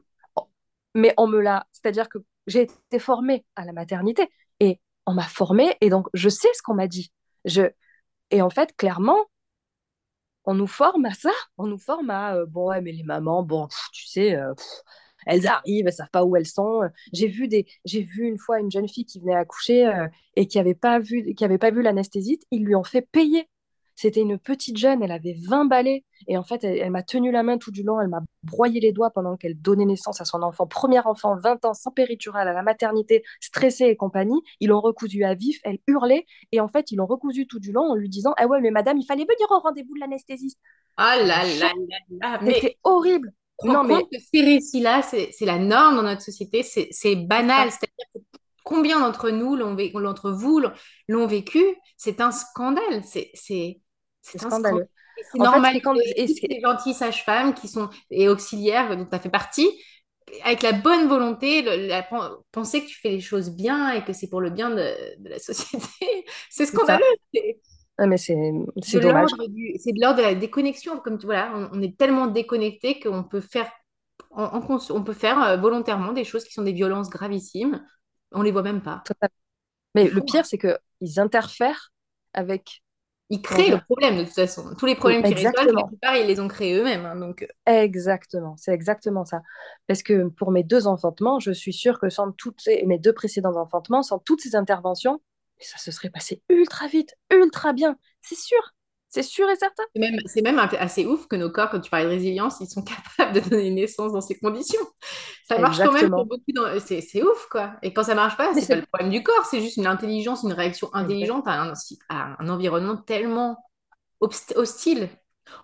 mais on me l'a, c'est-à-dire que j'ai été formée à la maternité et on m'a formée et donc je sais ce qu'on m'a dit. Je... Et en fait, clairement, on nous forme à ça, on nous forme à euh, bon ouais mais les mamans bon tu sais euh, elles arrivent elles savent pas où elles sont. J'ai vu des j'ai vu une fois une jeune fille qui venait accoucher euh, et qui avait pas vu qui avait pas vu l'anesthésiste. Ils lui ont fait payer C'était une petite jeune, elle avait 20 balais. Et en fait, elle, elle m'a tenu la main tout du long, elle m'a broyé les doigts pendant qu'elle donnait naissance à son enfant. Premier enfant, 20 ans, sans péridurale, à la maternité, stressée et compagnie. Ils l'ont recousu à vif, elle hurlait. Et en fait, ils l'ont recousu tout du long en lui disant Ah ouais, mais madame, il fallait venir au rendez-vous de l'anesthésiste. Ah là là là là. Mais C'était horrible. te rends Non, mais que ces récits-là, c'est c'est la norme dans notre société, c'est c'est banal. C'est-à-dire que combien d'entre nous l'ont vécu, d'entre vous l'ont l'ont vécu, c'est un scandale. C'est c'est c'est scandaleux. C'est En fait, quand. et ces gentilles sages-femmes qui sont et auxiliaires, dont tu as fait partie, avec la bonne volonté, le- la, penser que tu fais les choses bien et que c'est pour le bien de, de la société, c'est scandaleux. C'est Ah, mais c'est dommage. c'est de l'ordre de la déconnexion. Comme tu voilà, on, on est tellement déconnecté qu'on peut faire, on peut faire euh, volontairement des choses qui sont des violences gravissimes. On les voit même pas. Totalement. Mais le hein. pire, c'est qu'ils interfèrent avec. Ils créent le problème de toute façon. Tous les problèmes qui résolvent, la Exactement. plupart, ils les ont créés eux-mêmes. hein. donc, euh, Exactement. C'est exactement ça. Parce que pour mes deux enfantements, je suis sûre que sans toutes ces... mes deux précédents enfantements, sans toutes ces interventions, ça se serait passé ultra vite, ultra bien. C'est sûr. C'est sûr et certain. C'est même, assez ouf que nos corps, quand tu parlais de résilience, ils sont capables de donner naissance dans ces conditions. Ça marche quand même pour beaucoup. dans- C'est, c'est ouf, quoi. Et quand ça marche pas, c'est pas le problème du corps, c'est juste une intelligence, une réaction intelligente à un, à un environnement tellement hostile.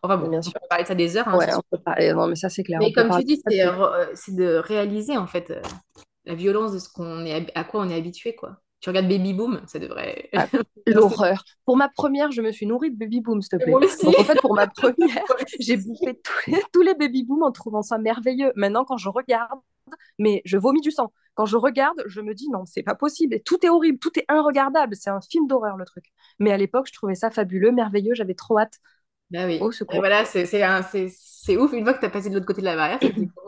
Enfin bon, Bien on sûr. peut parler de ça des heures, hein, Ouais, on peut parler... Non, mais ça, c'est clair. Mais comme tu dis, c'est, de réaliser, en fait, euh, la violence de ce qu'on est, à quoi on est habitué, quoi. Tu regardes Baby Boom, ça devrait... Ah, l'horreur. Pour ma première, je me suis nourrie de baby boom, s'il te Moi plaît. aussi. Donc, en fait, pour ma première, Moi j'ai bouffé tous les, tous les baby boom en trouvant ça merveilleux. Maintenant, quand je regarde, mais je vomis du sang. Quand je regarde, je me dis non, c'est pas possible. Et tout est horrible, tout est inregardable. C'est un film d'horreur, le truc. Mais à l'époque, je trouvais ça fabuleux, merveilleux. J'avais trop hâte. Bah oui. Au Et voilà, c'est ouf. Une fois que tu as passé de l'autre côté de la barrière,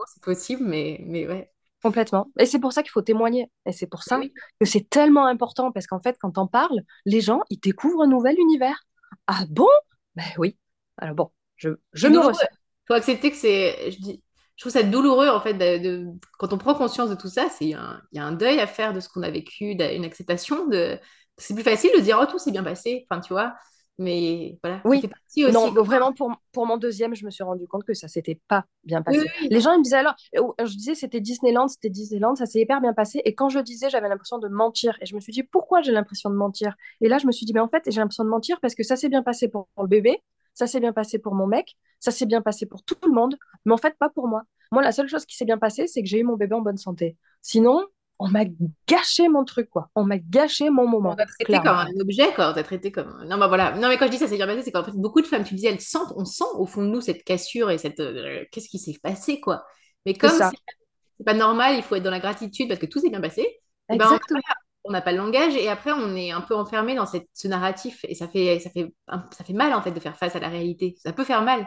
c'est possible, mais, mais ouais. Complètement. Et c'est pour ça qu'il faut témoigner. Et c'est pour ça oui. que c'est tellement important. Parce qu'en fait, quand on parle, les gens, ils découvrent un nouvel univers. Ah bon? Ben oui. Alors bon, je, je me ressens. faut accepter que c'est. Je dis, je trouve ça douloureux, en fait, de, de- quand on prend conscience de tout ça, il y a un deuil à faire de ce qu'on a vécu, une acceptation de. C'est plus facile de dire, oh, tout s'est bien passé, enfin, tu vois. Mais voilà, Oui, partie aussi. non, vraiment, pour, pour mon deuxième, je me suis rendu compte que ça s'était pas bien passé. oui, Les gens, ils me disaient alors, je disais c'était Disneyland, c'était Disneyland, ça s'est hyper bien passé. Et quand je le disais, j'avais l'impression de mentir. Et je me suis dit, pourquoi j'ai l'impression de mentir? Et là, je me suis dit, mais en fait, j'ai l'impression de mentir parce que ça s'est bien passé pour, pour le bébé, ça s'est bien passé pour mon mec, ça s'est bien passé pour tout le monde, mais en fait, pas pour moi. Moi, la seule chose qui s'est bien passée, c'est que j'ai eu mon bébé en bonne santé. Sinon, on m'a gâché mon truc, quoi. On m'a gâché mon On moment, t'a traité comme un objet, quoi. On t'a traité comme. Non, bah voilà. Non, mais quand je dis ça, c'est bien passé, c'est qu'en fait, beaucoup de femmes, tu disais, elles sentent, on sent au fond de nous cette cassure et cette. euh, Qu'est-ce qui s'est passé, quoi. Mais comme c'est pas normal, il faut être dans la gratitude parce que tout s'est bien passé, et ben, exactement. on n'a pas le langage et après, on est un peu enfermé dans cette, ce narratif et ça fait, ça, fait, ça fait mal, en fait, de faire face à la réalité. Ça peut faire mal,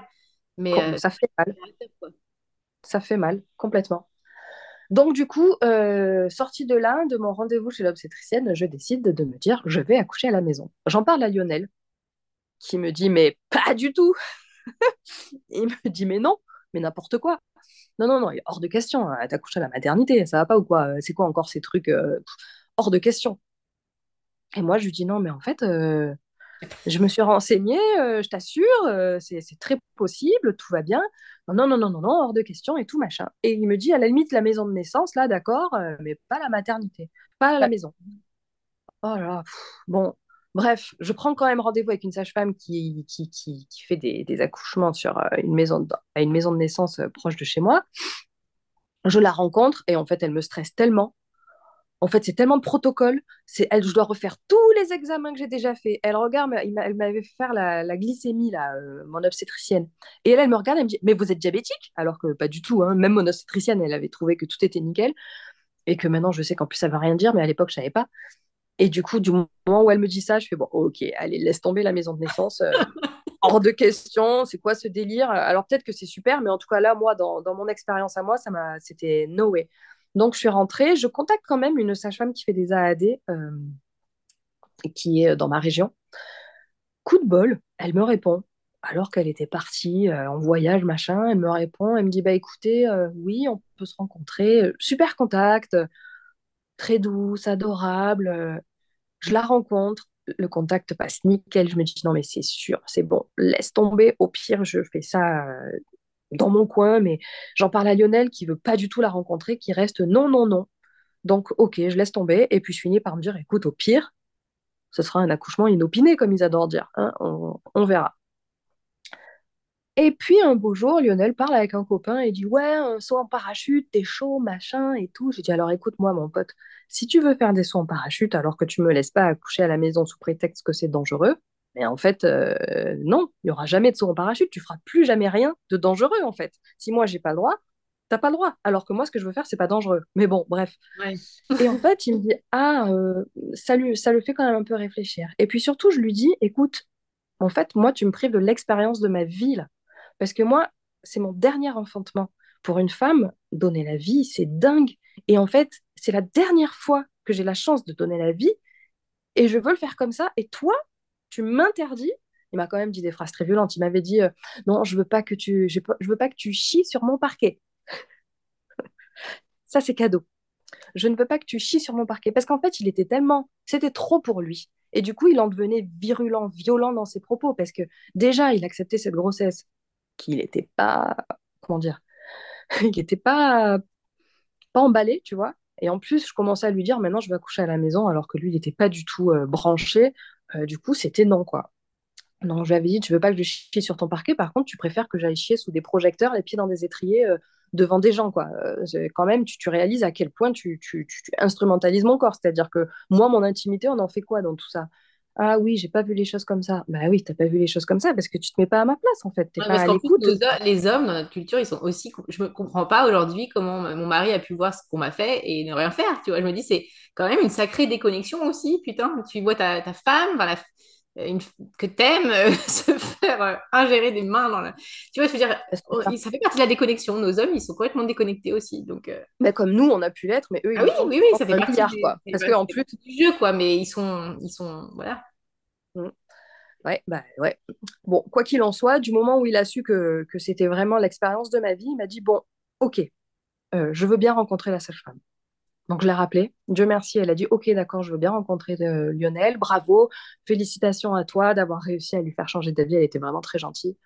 mais. Euh, Ça fait mal, ça fait mal, complètement. Donc, du coup, euh, sortie de là, de mon rendez-vous chez l'obstétricienne, je décide de me dire, je vais accoucher à la maison. J'en parle à Lionel, qui me dit, mais pas du tout. Il me dit, mais non, mais n'importe quoi. Non, non, non, il est hors de question. hein, T'accouches à la maternité, ça va pas ou quoi? C'est quoi encore ces trucs euh, hors de question? Et moi, je lui dis, non, mais en fait, euh, je me suis renseignée, euh, je t'assure, euh, c'est très possible, tout va bien. Non, non, non, non, non, hors de question et tout machin. Et il me dit, à la limite, la maison de naissance, là, d'accord, euh, mais pas la maternité, pas la maison. Oh là pff, bon, bref, je prends quand même rendez-vous avec une sage-femme qui, qui, qui, qui fait des, des accouchements sur une maison de, à une maison de naissance proche de chez moi. Je la rencontre et en fait, elle me stresse tellement. En fait, c'est tellement de protocole. C'est, elle, je dois refaire tous les examens que j'ai déjà fait. Elle regarde, elle m'avait fait faire la, la glycémie, là, euh, mon obstétricienne. Et elle, elle me regarde, elle me dit, mais vous êtes diabétique? Alors que pas du tout, hein. Même mon obstétricienne, elle avait trouvé que tout était nickel. Et que maintenant, je sais qu'en plus, ça ne veut rien dire, mais à l'époque, je savais pas. Et du coup, du moment où elle me dit ça, je fais, bon, ok, allez, laisse tomber la maison de naissance. euh, hors de question, c'est quoi ce délire? Alors peut-être que c'est super, mais en tout cas là, moi, dans, dans mon expérience à moi, ça m'a, c'était no way. Donc je suis rentrée, je contacte quand même une sage-femme qui fait des AAD, euh, qui est dans ma région. Coup de bol, elle me répond, alors qu'elle était partie euh, en voyage, machin, elle me répond, elle me dit, bah écoutez, euh, oui, on peut se rencontrer, super contact, très douce, adorable. je la rencontre, le contact passe nickel. Je me dis, non, mais c'est sûr, c'est bon, laisse tomber. Au pire, je fais ça dans mon coin, mais j'en parle à Lionel qui veut pas du tout la rencontrer, qui reste non, non, non. Donc, ok, je laisse tomber. Et puis, je finis par me dire, écoute, au pire, ce sera un accouchement inopiné, comme ils adorent dire. Hein, on, verra. Et puis un beau jour, Lionel parle avec un copain et dit Ouais, un saut en parachute, t'es chaud, machin et tout. J'ai dit Alors écoute-moi, mon pote, si tu veux faire des sauts en parachute alors que tu me laisses pas accoucher à la maison sous prétexte que c'est dangereux, mais en fait, euh, non, il y aura jamais de saut en parachute, tu feras plus jamais rien de dangereux en fait. Si moi j'ai pas le droit, t'as pas le droit. Alors que moi, ce que je veux faire, c'est pas dangereux. Mais bon, bref. et en fait, il me dit Ah, euh, ça, ça le fait quand même un peu réfléchir. Et puis surtout, je lui dis Écoute, en fait, moi, tu me prives de l'expérience de ma vie là. Parce que moi, c'est mon dernier enfantement. Pour une femme, donner la vie, c'est dingue. Et en fait, c'est la dernière fois que j'ai la chance de donner la vie. Et je veux le faire comme ça. Et toi, tu m'interdis. Il m'a quand même dit des phrases très violentes. Il m'avait dit euh, Non, je veux pas que tu, je, veux pas que tu chies sur mon parquet. ça, c'est cadeau. Je ne veux pas que tu chies sur mon parquet. Parce qu'en fait, il était tellement. C'était trop pour lui. Et du coup, il en devenait virulent, violent dans ses propos. Parce que déjà, il acceptait cette grossesse qu'il n'était pas, comment dire, il n'était pas, pas emballé, tu vois. Et en plus, je commençais à lui dire, maintenant, je vais accoucher à la maison, alors que lui, il n'était pas du tout euh, branché. Euh, du coup, c'était non, quoi. Non, je lui avais dit, tu veux pas que je chie sur ton parquet, par contre, tu préfères que j'aille chier sous des projecteurs, les pieds dans des étriers, euh, devant des gens, quoi. quand même, tu, réalises à quel point tu instrumentalises mon corps. C'est-à-dire que moi, mon intimité, on en fait quoi dans tout ça? Ah oui, j'ai pas vu les choses comme ça. Bah oui, t'as pas vu les choses comme ça parce que tu te mets pas à ma place en fait. T'es pas à l'écoute. les hommes dans notre culture, ils sont aussi. Je me comprends pas aujourd'hui comment mon mari a pu voir ce qu'on m'a fait et ne rien faire. Tu vois, je me dis c'est quand même une sacrée déconnexion aussi. Putain, tu vois ta, ta femme, enfin, une, que t'aimes euh, se faire euh, ingérer des mains dans la. Tu vois, je veux dire, ça fait partie de la déconnexion. Nos hommes, ils sont complètement déconnectés aussi. Donc, euh. bah, comme nous, on a pu l'être, mais eux, ils ah oui, oui, oui, ça fait partie quoi. Parce qu'en plus du jeu, quoi. Mais ils sont, ils sont, voilà. Mmh. Ouais, bah ouais. Bon, quoi qu'il en soit, du moment où il a su que, que c'était vraiment l'expérience de ma vie, il m'a dit bon, ok, je veux bien rencontrer la sage-femme. Donc je l'ai rappelé. Dieu merci, elle a dit Ok, d'accord, je veux bien rencontrer euh, Lionel. Bravo, félicitations à toi d'avoir réussi à lui faire changer d'avis. Elle était vraiment très gentille.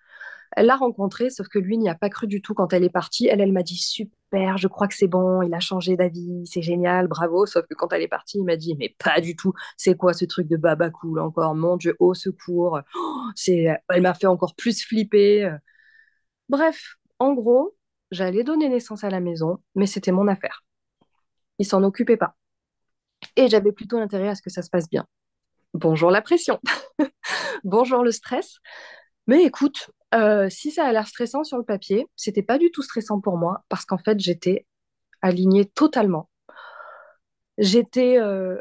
Elle l'a rencontré, sauf que lui n'y a pas cru du tout quand elle est partie. Elle, elle m'a dit Super, je crois que c'est bon, il a changé d'avis, c'est génial, bravo. Sauf que quand elle est partie, il m'a dit Mais pas du tout, c'est quoi ce truc de baba cool encore? Mon Dieu, au secours. Oh, c'est... Elle m'a fait encore plus flipper. Bref, en gros, j'allais donner naissance à la maison, mais c'était mon affaire il s'en occupait pas. Et j'avais plutôt intérêt à ce que ça se passe bien. Bonjour la pression. Bonjour le stress. Mais écoute, euh, si ça a l'air stressant sur le papier, c'était pas du tout stressant pour moi parce qu'en fait, j'étais alignée totalement. J'étais euh,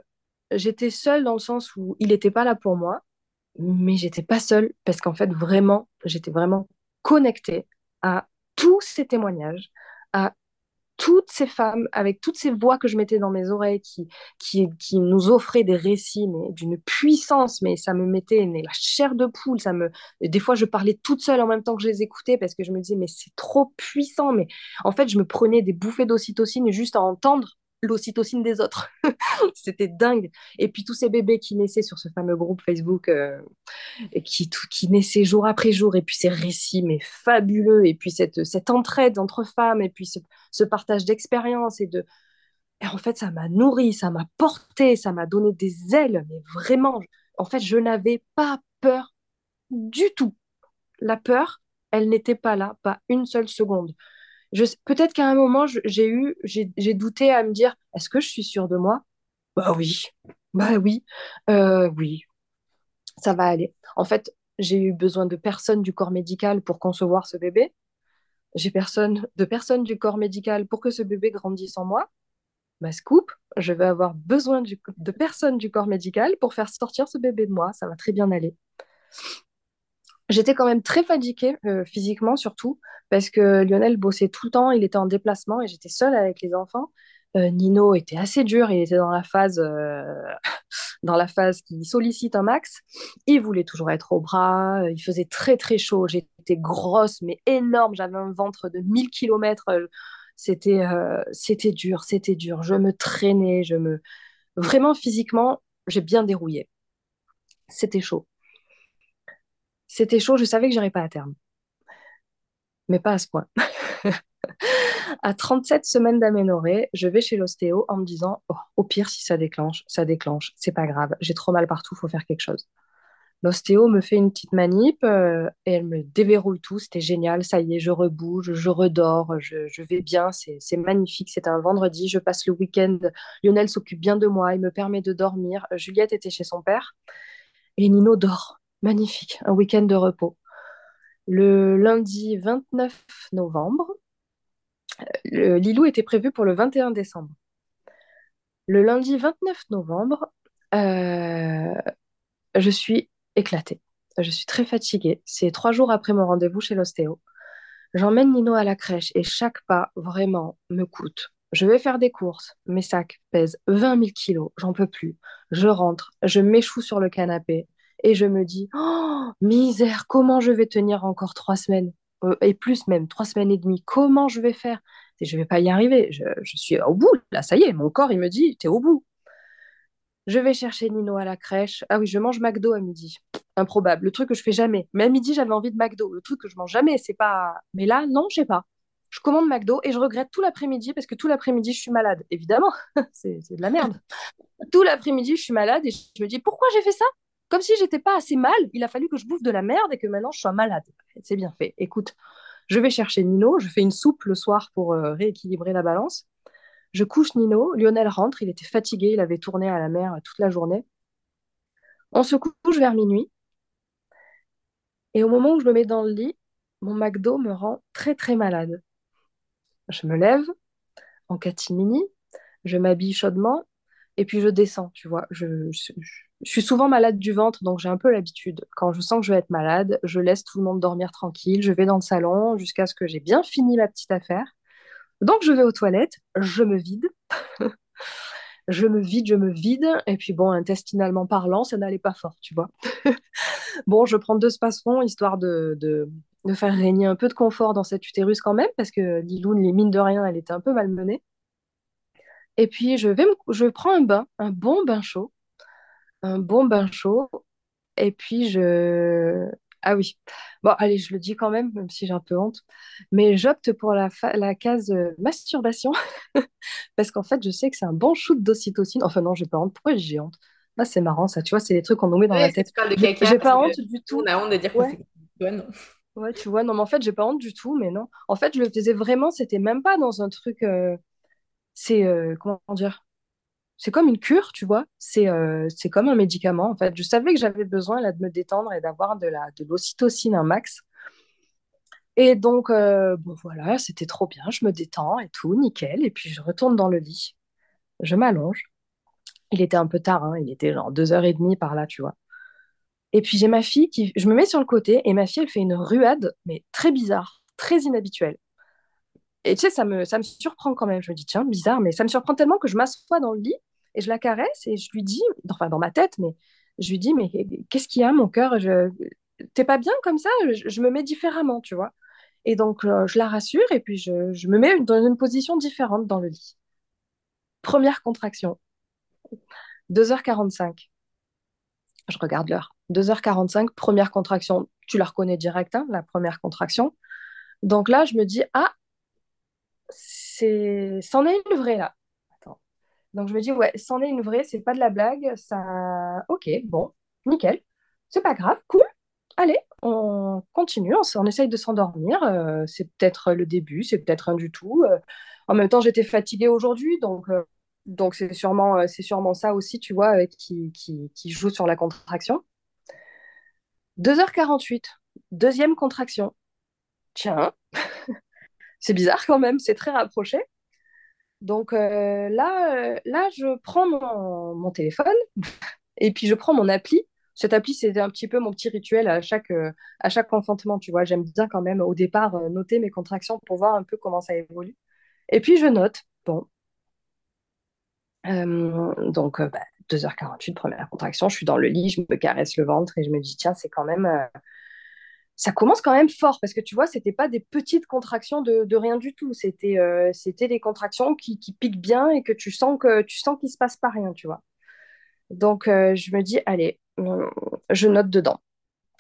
j'étais seule dans le sens où il n'était pas là pour moi, mais j'étais pas seule parce qu'en fait, vraiment, j'étais vraiment connectée à tous ces témoignages, à toutes ces femmes, avec toutes ces voix que je mettais dans mes oreilles, qui, qui, qui nous offraient des récits, mais d'une puissance, mais ça me mettait la chair de poule. Ça me, des fois, je parlais toute seule en même temps que je les écoutais parce que je me disais, mais c'est trop puissant. Mais en fait, je me prenais des bouffées d'ocytocine juste à entendre l'ocytocine des autres. C'était dingue. Et puis tous ces bébés qui naissaient sur ce fameux groupe Facebook, euh, qui, qui naissaient jour après jour, et puis ces récits, mais fabuleux, et puis cette, cette entraide entre femmes, et puis ce, partage d'expériences, et de... En fait, ça m'a nourri, ça m'a porté, ça m'a donné des ailes, mais vraiment, en fait, je n'avais pas peur du tout. La peur, elle n'était pas là, pas une seule seconde peut-être qu'à un moment, j'ai eu, j'ai douté à me dire, est-ce que je suis sûre de moi? Bah oui, bah oui, euh, oui, ça va aller. En fait, j'ai eu besoin de personne du corps médical pour concevoir ce bébé. J'ai personne de personne du corps médical pour que ce bébé grandisse en moi. Bah scoop, je vais avoir besoin de personne du corps médical pour faire sortir ce bébé de moi. Ça va très bien aller. J'étais quand même très fatiguée, euh, physiquement surtout, parce que Lionel bossait tout le temps, il était en déplacement et j'étais seule avec les enfants. Euh, Nino était assez dur, il était dans la phase, euh, dans la phase qui sollicite un max. Il voulait toujours être au bras, il faisait très très chaud, j'étais grosse mais énorme, j'avais un ventre de 1000 km. C'était, c'était dur, c'était dur. Je me traînais, je me... Vraiment physiquement, j'ai bien dérouillé. C'était chaud. C'était chaud, je savais que j'aurais pas à terme. Mais pas à ce point. à 37 semaines d'aménorrhée, je vais chez l'ostéo en me disant oh, au pire, si ça déclenche, ça déclenche, c'est pas grave, j'ai trop mal partout, faut faire quelque chose. L'ostéo me fait une petite manip euh, et elle me déverrouille tout. C'était génial. Ça y est, je rebouge, je redors, je, je vais bien. C'est magnifique. C'était un vendredi. Je passe le week-end. Lionel s'occupe bien de moi. Il me permet de dormir. Juliette était chez son père et Nino dort. Magnifique. Un week-end de repos. Le lundi 29 novembre, le Lilou était prévu pour le 21 décembre. Le lundi 29 novembre, euh, je suis éclatée. Je suis très fatiguée. C'est trois jours après mon rendez-vous chez l'ostéo. J'emmène Nino à la crèche et chaque pas vraiment me coûte. Je vais faire des courses. Mes sacs pèsent 20 000 kilos. J'en peux plus. Je rentre. Je m'échoue sur le canapé et je me dis Oh, misère, comment je vais tenir encore trois semaines? Euh, et plus même, trois semaines et demie. Comment je vais faire? Je ne vais pas y arriver. Je, je, suis au bout. Là, ça y est, mon corps, il me dit T'es au bout. Je vais chercher Nino à la crèche. Ah oui, je mange McDo à midi. Improbable. Le truc que je fais jamais. Mais à midi, j'avais envie de McDo. Le truc que je mange jamais, c'est pas. Mais là, non, je sais pas. Je commande McDo et je regrette tout l'après-midi parce que tout l'après-midi, je suis malade. Évidemment, c'est de la merde. tout l'après-midi, je suis malade et je me dis pourquoi j'ai fait ça? Comme si j'étais pas assez mal. Il a fallu que je bouffe de la merde et que maintenant je sois malade. C'est bien fait. Écoute, je vais chercher Nino. Je fais une soupe le soir pour euh, rééquilibrer la balance. Je couche Nino, Lionel rentre, il était fatigué, il avait tourné à la mer toute la journée. On se couche vers minuit. Et au moment où je me mets dans le lit, mon McDo me rend très très malade. Je me lève en catimini, je m'habille chaudement et puis je descends, tu vois. Je, je, suis souvent malade du ventre, donc j'ai un peu l'habitude. Quand je sens que je vais être malade, je laisse tout le monde dormir tranquille, je vais dans le salon jusqu'à ce que j'ai bien fini ma petite affaire. Donc je vais aux toilettes, je me vide. je me vide, je me vide. Et puis bon, intestinalement parlant, ça n'allait pas fort, tu vois. bon, je prends deux spasmons histoire de, de, faire régner un peu de confort dans cet utérus quand même, parce que Liloune, les mines de rien, elle était un peu malmenée. Et puis je vais je prends un bain, un bon bain chaud, un bon bain chaud. Et puis je, ah oui. Bon, allez, je le dis quand même, même si j'ai un peu honte. Mais j'opte pour la, la case euh, masturbation parce qu'en fait, je sais que c'est un bon shoot d'ocytocine. Enfin, non, j'ai pas honte. Pourquoi j'ai honte? Là, c'est marrant, ça. Tu vois, c'est des trucs qu'on nous met dans la tête. J'ai pas honte du tout. On a honte de dire ouais. que Ouais, tu vois, non, mais en fait, j'ai pas honte du tout, mais non. En fait, je le faisais vraiment, c'était même pas dans un truc. Euh, c'est. Euh, comment dire? C'est comme une cure, tu vois. C'est euh, c'est comme un médicament, en fait. Je savais que j'avais besoin là, de me détendre et d'avoir de la de l'ocytocine un max. Et donc, euh, bon, voilà, c'était trop bien. Je me détends et tout, nickel. Et puis, je retourne dans le lit. Je m'allonge. Il était un peu tard, hein, il était genre deux heures et demie par là, tu vois. Et puis, j'ai ma fille qui... Je me mets sur le côté et ma fille, elle fait une ruade, mais très bizarre, très inhabituelle. Et tu sais, ça me, ça me surprend quand même. Je me dis, tiens, bizarre, mais ça me surprend tellement que je m'assois dans le lit et je la caresse et je lui dis, enfin dans ma tête, mais je lui dis, mais qu'est-ce qu'il y a, mon cœur je... T'es pas bien comme ça je, me mets différemment, tu vois. Et donc, euh, je la rassure et puis je, me mets dans une position différente dans le lit. Première contraction. 2h45. Je regarde l'heure. 2h45, première contraction. Tu la reconnais direct, hein, la première contraction. Donc là, je me dis, ah, c'en est une vraie là. Donc je me dis, ouais, c'en est une vraie, c'est pas de la blague, ça. Ok, bon, nickel. C'est pas grave, cool. Allez, on continue, on, essaye de s'endormir. Euh, c'est peut-être le début, c'est peut-être rien du tout. Euh, en même temps, j'étais fatiguée aujourd'hui, donc euh, donc c'est sûrement, c'est sûrement ça aussi, tu vois, qui, joue sur la contraction. 2h48, deuxième contraction. Tiens, c'est bizarre quand même, c'est très rapproché. Donc euh, là, euh, là, je prends mon, téléphone et puis je prends mon appli. Cette appli, c'était un petit peu mon petit rituel à chaque, euh, tu vois. J'aime bien quand même au départ noter mes contractions pour voir un peu comment ça évolue. Et puis je note, bon. donc, bah, 2h48, première contraction, je suis dans le lit, je me caresse le ventre et je me dis, tiens, c'est quand même ça commence quand même fort parce que tu vois, c'était pas des petites contractions de, rien du tout. C'était euh, c'était des contractions qui, piquent bien et que tu sens que tu sens qu'il se passe pas rien, tu vois. Donc euh, je me dis, allez, je note dedans.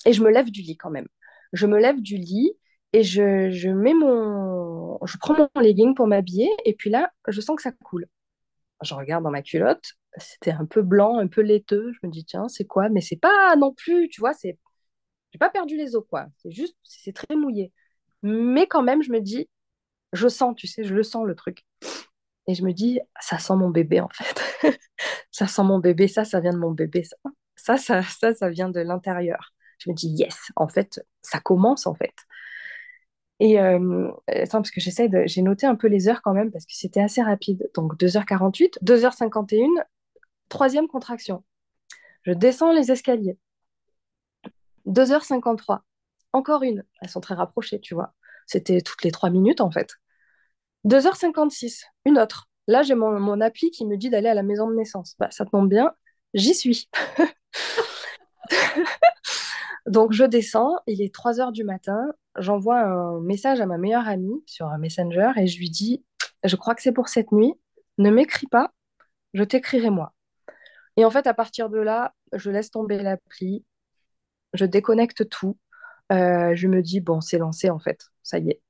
Et je me lève du lit quand même. Je me lève du lit et je, je mets mon... Je prends mon legging pour m'habiller et puis là, je sens que ça coule. Je regarde dans ma culotte, c'était un peu blanc, un peu laiteux. Je me dis, tiens, c'est quoi? Mais c'est pas non plus, tu vois, c'est... J'ai pas perdu les os, quoi. C'est juste, c'est très mouillé. Mais quand même, je me dis, je sens, tu sais, je le sens, le truc. Et je me dis, ça sent mon bébé, en fait. ça sent mon bébé, ça, ça vient de mon bébé. Ça, ça, ça, ça, ça vient de l'intérieur. Je me dis, yes, en fait, ça commence, en fait. Et euh, attends, parce que j'essaie de. J'ai noté un peu les heures quand même, parce que c'était assez rapide. Donc 2h48, 2h51, troisième contraction. Je descends les escaliers. 2h53. Encore une. Elles sont très rapprochées, tu vois. C'était toutes les trois minutes, en fait. 2h56, une autre. Là, j'ai mon, appli qui me dit d'aller à la maison de naissance. Bah, ça tombe bien, j'y suis. Donc, je descends, il est 3 h du matin. J'envoie un message à ma meilleure amie sur un Messenger et je lui dis Je crois que c'est pour cette nuit. Ne m'écris pas, je t'écrirai moi. Et en fait, à partir de là, je laisse tomber l'appli, je déconnecte tout. Euh, je me dis Bon, c'est lancé en fait, ça y est.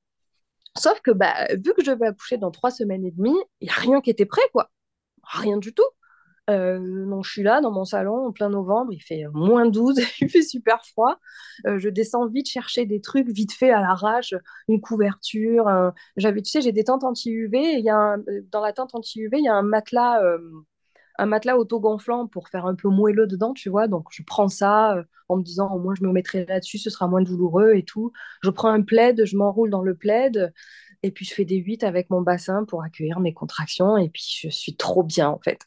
Sauf que bah, vu que je vais accoucher dans trois semaines et demie, il n'y a rien qui était prêt, quoi. Rien du tout. Euh, non, je suis là dans mon salon en plein novembre, il fait moins 12, il fait super froid. Euh, je descends vite chercher des trucs vite fait à l'arrache, une couverture. J'avais, tu sais, j'ai des tentes anti-UV. Dans la tente anti-UV, il y a un matelas, un matelas auto-gonflant pour faire un peu moelleux dedans, tu vois. Donc je prends ça en me disant au moins je me mettrai là-dessus, ce sera moins douloureux et tout. Je prends un plaid, je m'enroule dans le plaid. Et puis je fais des 8 avec mon bassin pour accueillir mes contractions. Et puis je suis trop bien en fait.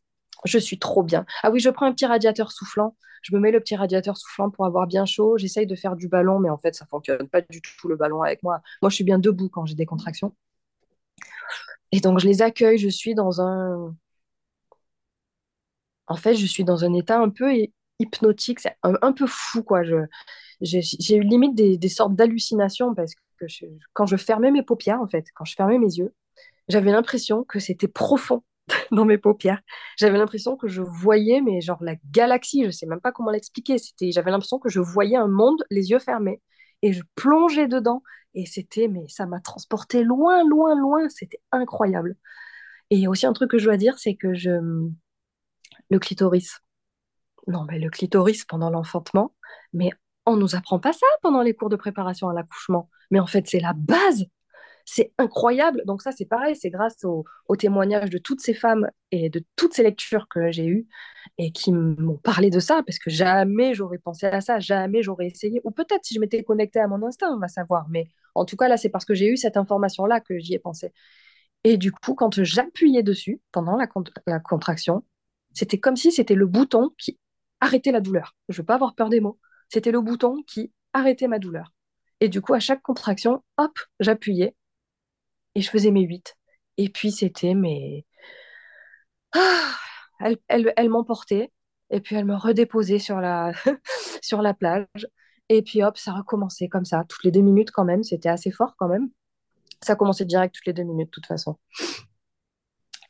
Je suis trop bien. Ah oui, je prends un petit radiateur soufflant. Je me mets le petit radiateur soufflant pour avoir bien chaud. J'essaye de faire du ballon, mais en fait, ça fonctionne pas du tout le ballon avec moi. Moi, je suis bien debout quand j'ai des contractions. Et donc, je les accueille. Je suis dans un. En fait, je suis dans un état un peu hypnotique. Un, peu fou, quoi. J'ai eu limite des, sortes d'hallucinations parce que quand je fermais mes paupières, en fait, quand je fermais mes yeux, j'avais l'impression que c'était profond dans mes paupières. J'avais l'impression que je voyais, mais genre la galaxie, je sais même pas comment l'expliquer. C'était, j'avais l'impression que je voyais un monde les yeux fermés et je plongeais dedans et c'était, mais ça m'a transporté loin, loin, loin. C'était incroyable. Et aussi un truc que je dois dire, c'est que je, le clitoris. Non, mais le clitoris pendant l'enfantement, mais on nous apprend pas ça pendant les cours de préparation à l'accouchement. Mais en fait, c'est la base c'est incroyable. Donc ça, c'est pareil, c'est grâce au, témoignage de toutes ces femmes et de toutes ces lectures que j'ai eues et qui m'ont parlé de ça, parce que jamais j'aurais pensé à ça, jamais j'aurais essayé. Ou peut-être si je m'étais connectée à mon instinct, on va savoir. Mais en tout cas, là, c'est parce que j'ai eu cette information-là que j'y ai pensé. Et du coup, quand j'appuyais dessus pendant la contraction, c'était comme si c'était le bouton qui arrêtait la douleur. Je ne veux pas avoir peur des mots. C'était le bouton qui arrêtait ma douleur. Et du coup, à chaque contraction, hop, j'appuyais et je faisais mes 8. Et puis c'était mes... Ah, elle, elle, elle m'emportait et puis elle me redéposait sur la, sur la plage. Et puis hop, ça recommençait comme ça, toutes les deux minutes quand même. C'était assez fort quand même. Ça commençait direct toutes les deux minutes de toute façon.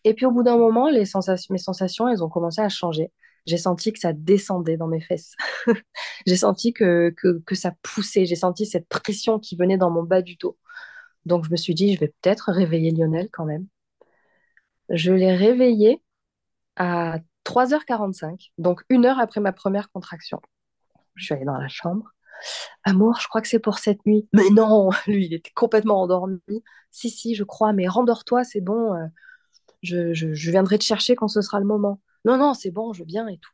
Et puis au bout d'un moment, mes sensations, elles ont commencé à changer. J'ai senti que ça descendait dans mes fesses. j'ai senti que, que, que, ça poussait. J'ai senti cette pression qui venait dans mon bas du dos. Donc, je me suis dit, je vais peut-être réveiller Lionel quand même. Je l'ai réveillé à 3h45, donc une heure après ma première contraction. Je suis allée dans la chambre. Amour, je crois que c'est pour cette nuit. Mais non, lui, il était complètement endormi. Si, si, je crois, mais rendors-toi, c'est bon. Euh, je, viendrai te chercher quand ce sera le moment. Non, non, c'est bon, je viens et tout.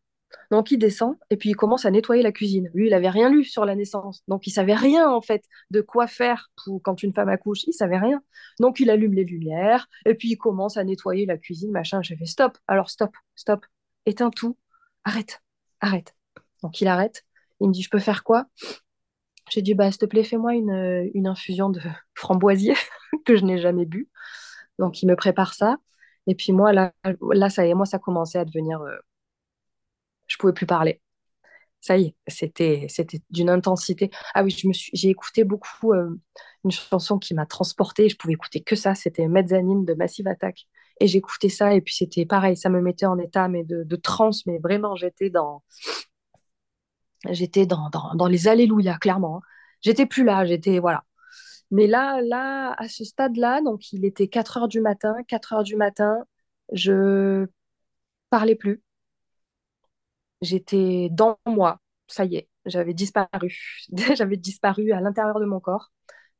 Donc il descend et puis il commence à nettoyer la cuisine. Lui, il avait rien lu sur la naissance, donc il savait rien en fait de quoi faire pour quand une femme accouche. Il savait rien. Donc il allume les lumières et puis il commence à nettoyer la cuisine, machin. J'ai fait stop. Alors stop, stop, éteins tout, arrête, arrête. Donc il arrête. Il me dit je peux faire quoi? J'ai dit bah s'il te plaît fais-moi une, une infusion de framboisier que je n'ai jamais bu. Donc il me prépare ça. Et puis moi là, là ça y est, moi ça commençait à devenir euh, je pouvais plus parler. Ça y est, c'était c'était d'une intensité. Ah oui, j'ai écouté beaucoup euh, une chanson qui m'a transportée, je pouvais écouter que ça, c'était Mezzanine de Massive Attack et j'écoutais ça et puis c'était pareil, ça me mettait en état mais de, de transe mais vraiment j'étais dans J'étais dans, dans, dans les alléluia, clairement. hein. J'étais plus là, j'étais, voilà. Mais là, là, à ce stade-là, donc il était 4 heures du matin, 4 heures du matin, je parlais plus. J'étais dans moi, ça y est, j'avais disparu. J'avais disparu à l'intérieur de mon corps.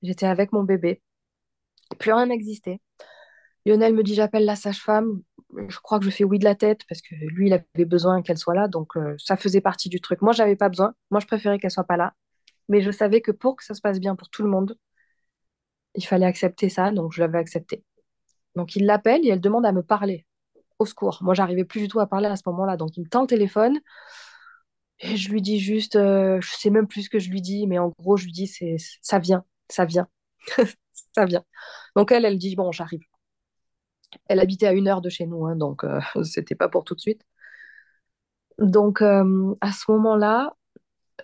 J'étais avec mon bébé. Plus rien n'existait. Lionel me dit, j'appelle la sage-femme. Je crois que je fais oui de la tête parce que lui, il avait besoin qu'elle soit là. Donc, euh, ça faisait partie du truc. Moi, j'avais pas besoin. Moi, je préférais qu'elle soit pas là. Mais je savais que pour que ça se passe bien pour tout le monde, il fallait accepter ça. Donc, je l'avais accepté. Donc, il l'appelle et elle demande à me parler. Au secours. Moi, j'arrivais plus du tout à parler à ce moment-là. Donc, il me tend le téléphone et je lui dis juste, euh, je sais même plus ce que je lui dis, mais en gros, je lui dis, c'est, ça vient, ça vient, ça vient. Donc, elle, elle dit, bon, j'arrive. Elle habitait à une heure de chez nous, hein, donc euh, c'était pas pour tout de suite. Donc, euh, à ce moment-là,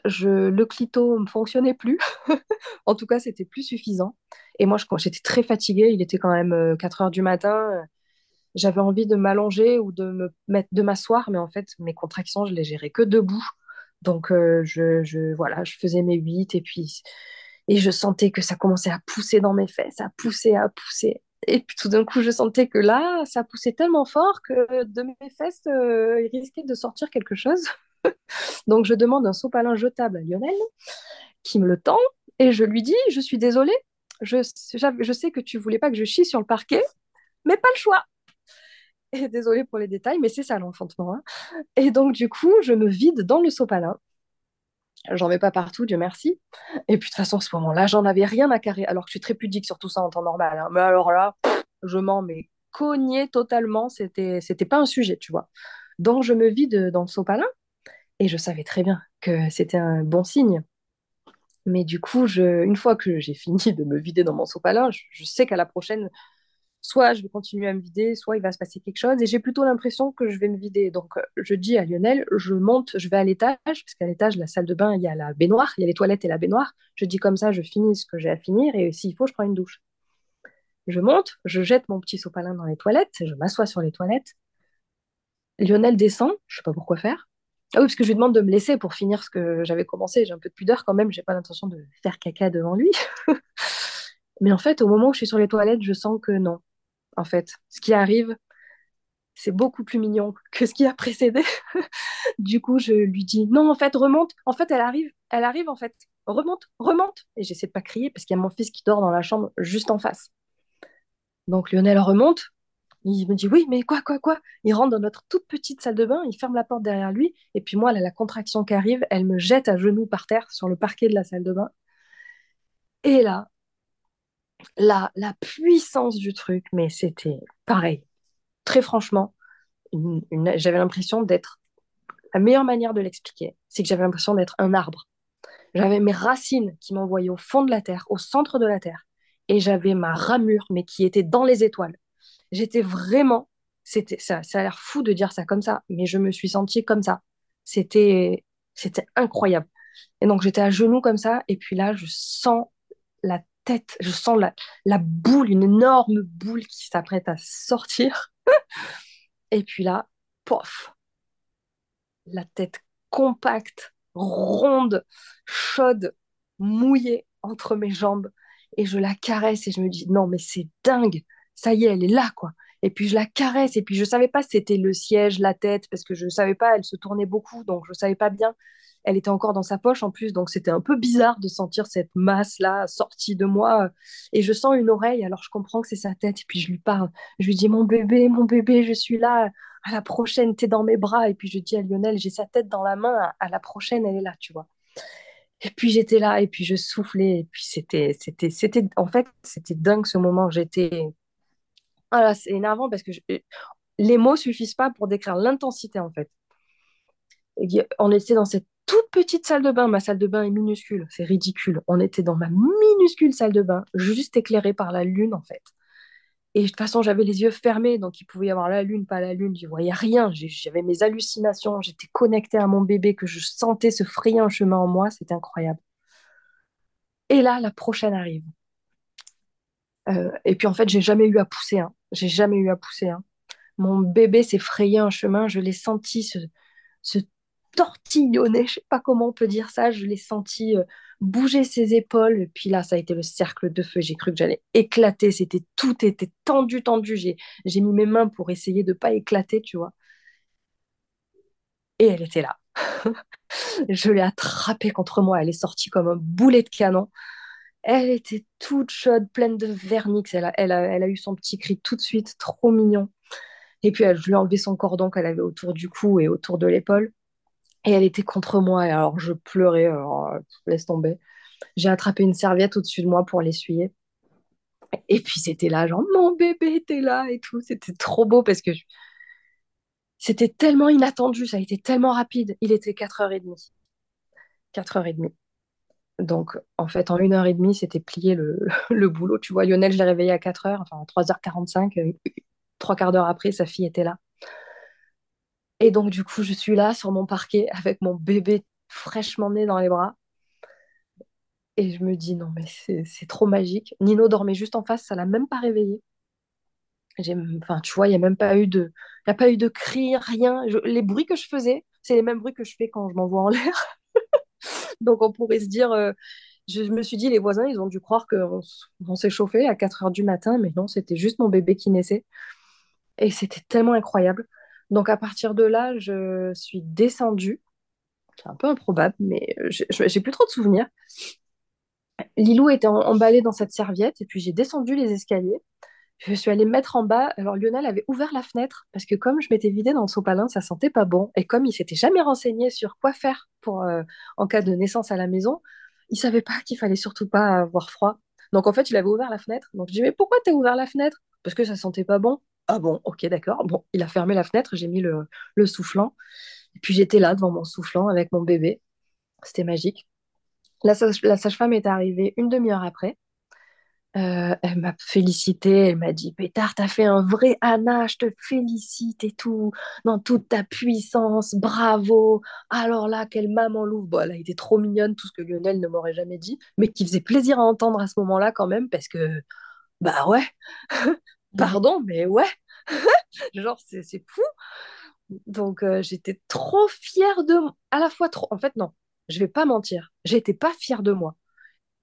je, le clito ne fonctionnait plus. En tout cas, c'était plus suffisant. Et moi, j'étais très fatiguée, il était quand même euh, 4 heures du matin. euh, J'avais envie de m'allonger ou de me mettre, de m'asseoir, mais en fait, mes contractions, je les gérais que debout. Donc, euh, je, je, voilà, je faisais mes 8 et puis, et je sentais que ça commençait à pousser dans mes fesses, à pousser, à pousser. Et puis tout d'un coup, je sentais que là, ça poussait tellement fort que de mes fesses, euh, il risquait de sortir quelque chose. Donc, je demande un sopalin jetable à Lionel qui me le tend et je lui dis, je suis désolée, je, sais que tu voulais pas que je chie sur le parquet, mais pas le choix. Et désolée pour les détails, mais c'est ça l'enfantement. hein. Et donc, du coup, je me vide dans le sopalin. J'en mets pas partout, Dieu merci. Et puis, de toute façon, à ce moment-là, j'en avais rien à carrer, alors que je suis très pudique sur tout ça en temps normal. hein. Mais alors là, je m'en mets cogné totalement. C'était, c'était pas un sujet, tu vois. Donc, je me vide dans le sopalin et je savais très bien que c'était un bon signe. Mais du coup, je, une fois que j'ai fini de me vider dans mon sopalin, je, sais qu'à la prochaine, soit je vais continuer à me vider, soit il va se passer quelque chose. Et j'ai plutôt l'impression que je vais me vider. Donc, je dis à Lionel, je monte, je vais à l'étage, parce qu'à l'étage, la salle de bain, il y a la baignoire, il y a les toilettes et la baignoire. Je dis comme ça, je finis ce que j'ai à finir, et s'il faut, je prends une douche. Je monte, je jette mon petit sopalin dans les toilettes, je m'assois sur les toilettes. Lionel descend, je sais pas pourquoi faire. Ah oui, parce que je lui demande de me laisser pour finir ce que j'avais commencé. J'ai un peu de pudeur quand même, j'ai pas l'intention de faire caca devant lui. Mais en fait, au moment où je suis sur les toilettes, je sens que non. En fait, ce qui arrive, c'est beaucoup plus mignon que ce qui a précédé. Du coup, je lui dis non, en fait, remonte. En fait, elle arrive, elle arrive en fait. Remonte, remonte. Et j'essaie de pas crier parce qu'il y a mon fils qui dort dans la chambre juste en face. Donc Lionel remonte. Il me dit oui, mais quoi, quoi, quoi? Il rentre dans notre toute petite salle de bain, il ferme la porte derrière lui. Et puis moi, a la contraction qui arrive, elle me jette à genoux par terre sur le parquet de la salle de bain. Et là, la, la puissance du truc, mais c'était pareil. Très franchement, j'avais l'impression d'être. La meilleure manière de l'expliquer, c'est que j'avais l'impression d'être un arbre. J'avais mes racines qui m'envoyaient au fond de la terre, au centre de la terre. Et j'avais ma ramure, mais qui était dans les étoiles. J'étais vraiment. C'était, ça, ça a l'air fou de dire ça comme ça, mais je me suis sentie comme ça. C'était, c'était incroyable. Et donc j'étais à genoux comme ça, et puis là, je sens la tête, je sens la, la boule, une énorme boule qui s'apprête à sortir. Et puis là, pof, la tête compacte, ronde, chaude, mouillée entre mes jambes. Et je la caresse et je me dis, non, mais c'est dingue, ça y est, elle est là, quoi. Et puis je la caresse et puis je savais pas si c'était le siège, la tête, parce que je savais pas, elle se tournait beaucoup, donc je savais pas bien. Elle était encore dans sa poche en plus, donc c'était un peu bizarre de sentir cette masse-là sortie de moi. Et je sens une oreille, alors je comprends que c'est sa tête, et puis je lui parle. Je lui dis, mon bébé, mon bébé, je suis là, à la prochaine, t'es dans mes bras. Et puis je dis à Lionel, j'ai sa tête dans la main, à, à la prochaine, elle est là, tu vois. Et puis j'étais là, et puis je soufflais, et puis c'était, c'était, c'était, en fait, c'était dingue ce moment. J'étais, ah c'est énervant parce que les mots suffisent pas pour décrire l'intensité, en fait. On était dans cette toute petite salle de bain. Ma salle de bain est minuscule, c'est ridicule. On était dans ma minuscule salle de bain, juste éclairée par la lune, en fait. Et de toute façon, j'avais les yeux fermés, donc il pouvait y avoir la lune, pas la lune, je voyais rien. J'avais mes hallucinations, j'étais connectée à mon bébé, que je sentais se frayer un chemin en moi, c'était incroyable. Et là, la prochaine arrive. Euh, et puis en fait, j'ai jamais eu à pousser, hein. J'ai jamais eu à pousser, hein. Mon bébé s'est frayé un chemin, je l'ai senti se, tortillonné, je sais pas comment on peut dire ça, je l'ai senti euh, bouger ses épaules, et puis là, ça a été le cercle de feu, j'ai cru que j'allais éclater, c'était tout était tendu, tendu, j'ai, j'ai mis mes mains pour essayer de pas éclater, tu vois. Et elle était là. je l'ai attrapée contre moi, elle est sortie comme un boulet de canon. Elle était toute chaude, pleine de vernix. Elle a, eu son petit cri tout de suite, trop mignon. Et puis, elle, je lui ai enlevé son cordon qu'elle avait autour du cou et autour de l'épaule. Et elle était contre moi. Alors, je pleurais. Alors, laisse tomber. J'ai attrapé une serviette au-dessus de moi pour l'essuyer. Et puis, c'était là, genre, mon bébé était là et tout. C'était trop beau parce que c'était tellement inattendu. Ça a été tellement rapide. Il était 4h30. 4h30. Donc, en fait, en une heure et demie, c'était plié le, boulot. Tu vois, Lionel, je l'ai réveillé à 4 h enfin, à 3h45. Euh, trois quarts d'heure après, sa fille était là. Et donc, du coup, je suis là sur mon parquet avec mon bébé fraîchement né dans les bras. Et je me dis, non, mais c'est trop magique. Nino dormait juste en face, ça l'a même pas réveillé. Enfin, tu vois, il n'y a même pas eu de, y a pas eu de cris, rien. les bruits que je faisais, c'est les mêmes bruits que je fais quand je m'envoie en l'air. Donc, on pourrait se dire, euh, je me suis dit, les voisins, ils ont dû croire qu'on on, s'est chauffé à 4 heures du matin, mais non, c'était juste mon bébé qui naissait. Et c'était tellement incroyable. Donc, à partir de là, je suis descendue. C'est un peu improbable, mais j'ai plus trop de souvenirs. Lilou était emballé dans cette serviette, et puis j'ai descendu les escaliers. Je suis allée me mettre en bas. Alors Lionel avait ouvert la fenêtre parce que comme je m'étais vidée dans le sopalin, ça sentait pas bon. Et comme il s'était jamais renseigné sur quoi faire pour euh, en cas de naissance à la maison, il savait pas qu'il fallait surtout pas avoir froid. Donc en fait, il avait ouvert la fenêtre. Donc je dis mais pourquoi tu as ouvert la fenêtre? Parce que ça sentait pas bon. Ah bon, ok, d'accord. Bon, il a fermé la fenêtre, j'ai mis le, le soufflant. Et puis j'étais là devant mon soufflant avec mon bébé. C'était magique. La sage-femme est arrivée une demi-heure après. Euh, elle m'a félicité, elle m'a dit Pétard, t'as fait un vrai Anna, je te félicite et tout, dans toute ta puissance, bravo. Alors là, quelle maman louve. Bon, elle a été trop mignonne, tout ce que Lionel ne m'aurait jamais dit, mais qui faisait plaisir à entendre à ce moment-là quand même, parce que, bah ouais, pardon, mais ouais, genre, c'est fou. Donc, euh, j'étais trop fière de moi, à la fois trop, en fait, non, je vais pas mentir, j'étais pas fière de moi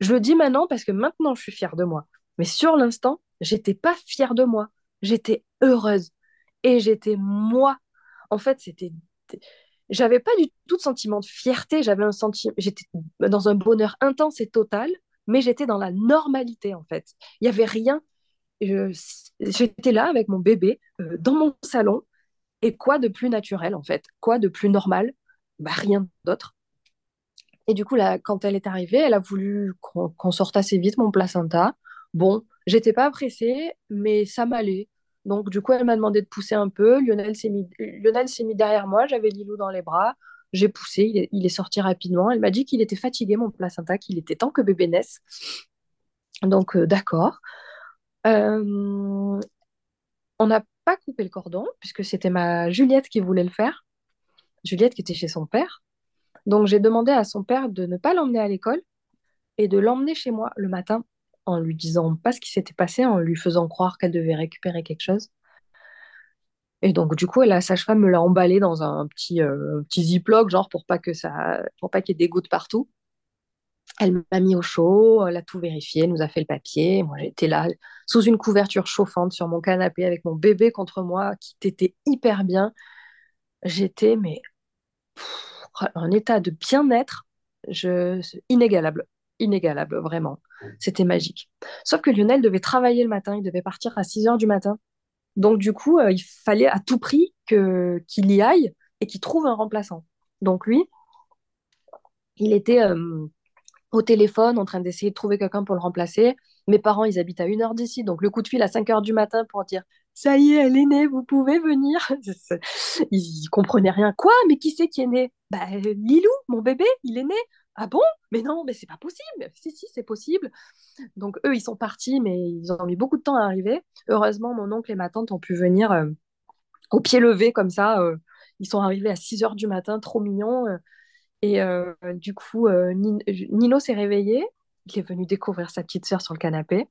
je le dis maintenant parce que maintenant, je suis fière de moi. Mais sur l'instant, j'étais pas fière de moi. J'étais heureuse. Et j'étais moi. En fait, c'était. J'avais pas du tout de sentiment de fierté. J'avais un sentiment. J'étais dans un bonheur intense et total, mais j'étais dans la normalité, en fait. Il y avait rien. J'étais là avec mon bébé euh, dans mon salon. Et quoi de plus naturel, en fait? Quoi de plus normal? Bah, Rien d'autre. Et du coup, quand elle est arrivée, elle a voulu qu'on sorte assez vite mon placenta. Bon, j'étais pas pressée, mais ça m'allait. Donc, du coup, elle m'a demandé de pousser un peu. Lionel s'est mis, mis derrière moi. J'avais Lilou dans les bras. J'ai poussé. Il est, sorti rapidement. Elle m'a dit qu'il était fatigué, mon placenta, qu'il était temps que bébé naisse. Donc, euh, d'accord. Euh, on n'a pas coupé le cordon, puisque c'était ma Juliette qui voulait le faire. Juliette qui était chez son père. Donc j'ai demandé à son père de ne pas l'emmener à l'école et de l'emmener chez moi le matin en lui disant pas ce qui s'était passé, en lui faisant croire qu'elle devait récupérer quelque chose. Et donc du coup, la sage-femme me l'a emballé dans un petit, euh, petit ziploc, genre pour pas que ça, pour pas qu'il y ait des gouttes partout. Elle m'a mis au chaud, elle a tout vérifié, elle nous a fait le papier. Moi, j'étais là sous une couverture chauffante sur mon canapé avec mon bébé contre moi qui t'était hyper bien. J'étais mais un état de bien-être je... inégalable. Inégalable, vraiment. C'était magique. Sauf que Lionel devait travailler le matin, il devait partir à 6 heures du matin. Donc, du coup, euh, il fallait à tout prix qu'il y aille et qu'il trouve un remplaçant. Donc, lui, il était euh, au téléphone en train d'essayer de trouver quelqu'un pour le remplacer. Mes parents, ils habitent à une heure d'ici, donc le coup de fil à 5 heures du matin pour dire ça y est, elle est née, vous pouvez venir. Ils comprenaient rien. Quoi? Mais qui c'est qui est né? Bah, Lilou, mon bébé, il est né. Ah bon? Mais non, mais c'est pas possible. Si, si, c'est possible. Donc, eux, ils sont partis, mais ils ont mis beaucoup de temps à arriver. Heureusement, mon oncle et ma tante ont pu venir euh, au pied levé, comme ça. Euh, ils sont arrivés à 6 heures du matin, trop mignons. Euh, et du coup, Nino s'est réveillé. Il est venu découvrir sa petite sœur sur le canapé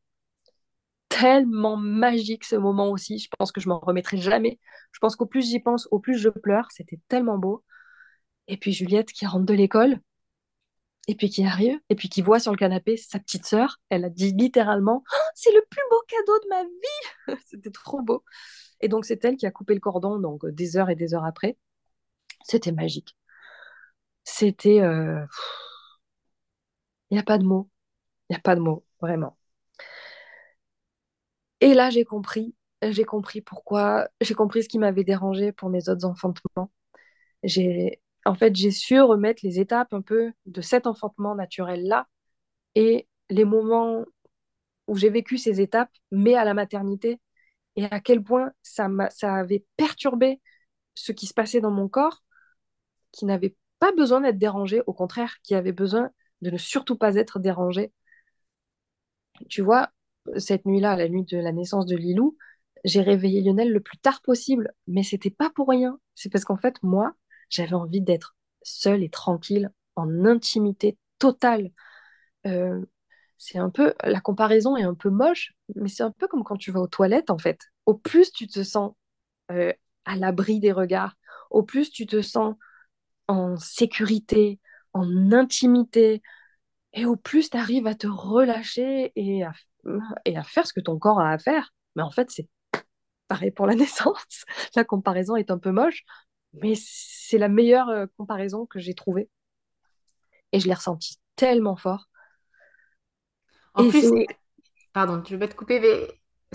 tellement magique ce moment aussi. Je pense que je m'en remettrai jamais. Je pense qu'au plus j'y pense, au plus je pleure. C'était tellement beau. Et puis Juliette qui rentre de l'école, et puis qui arrive, et puis qui voit sur le canapé sa petite sœur. Elle a dit littéralement oh, C'est le plus beau cadeau de ma vie C'était trop beau. Et donc, c'est elle qui a coupé le cordon, donc des heures et des heures après. C'était magique. C'était. Il euh... n'y a pas de mots. Il n'y a pas de mots, vraiment. Et là, j'ai compris. J'ai compris pourquoi. J'ai compris ce qui m'avait dérangé pour mes autres enfantements. J'ai en fait, j'ai su remettre les étapes un peu de cet enfantement naturel-là et les moments où j'ai vécu ces étapes, mais à la maternité, et à quel point ça, ça avait perturbé ce qui se passait dans mon corps, qui n'avait pas besoin d'être dérangé, au contraire, qui avait besoin de ne surtout pas être dérangé. Tu vois, cette nuit-là, la nuit de la naissance de Lilou, j'ai réveillé Lionel le plus tard possible, mais c'était pas pour rien. C'est parce qu'en fait, moi, j'avais envie d'être seule et tranquille, en intimité totale. Euh, c'est un peu, la comparaison est un peu moche, mais c'est un peu comme quand tu vas aux toilettes, en fait. Au plus tu te sens euh, à l'abri des regards, au plus tu te sens en sécurité, en intimité, et au plus tu arrives à te relâcher et à, et à faire ce que ton corps a à faire. Mais en fait, c'est pareil pour la naissance. La comparaison est un peu moche, mais c'est la meilleure euh, comparaison que j'ai trouvée. Et je l'ai ressenti tellement fort. En plus, pardon, je vais pas te couper, mais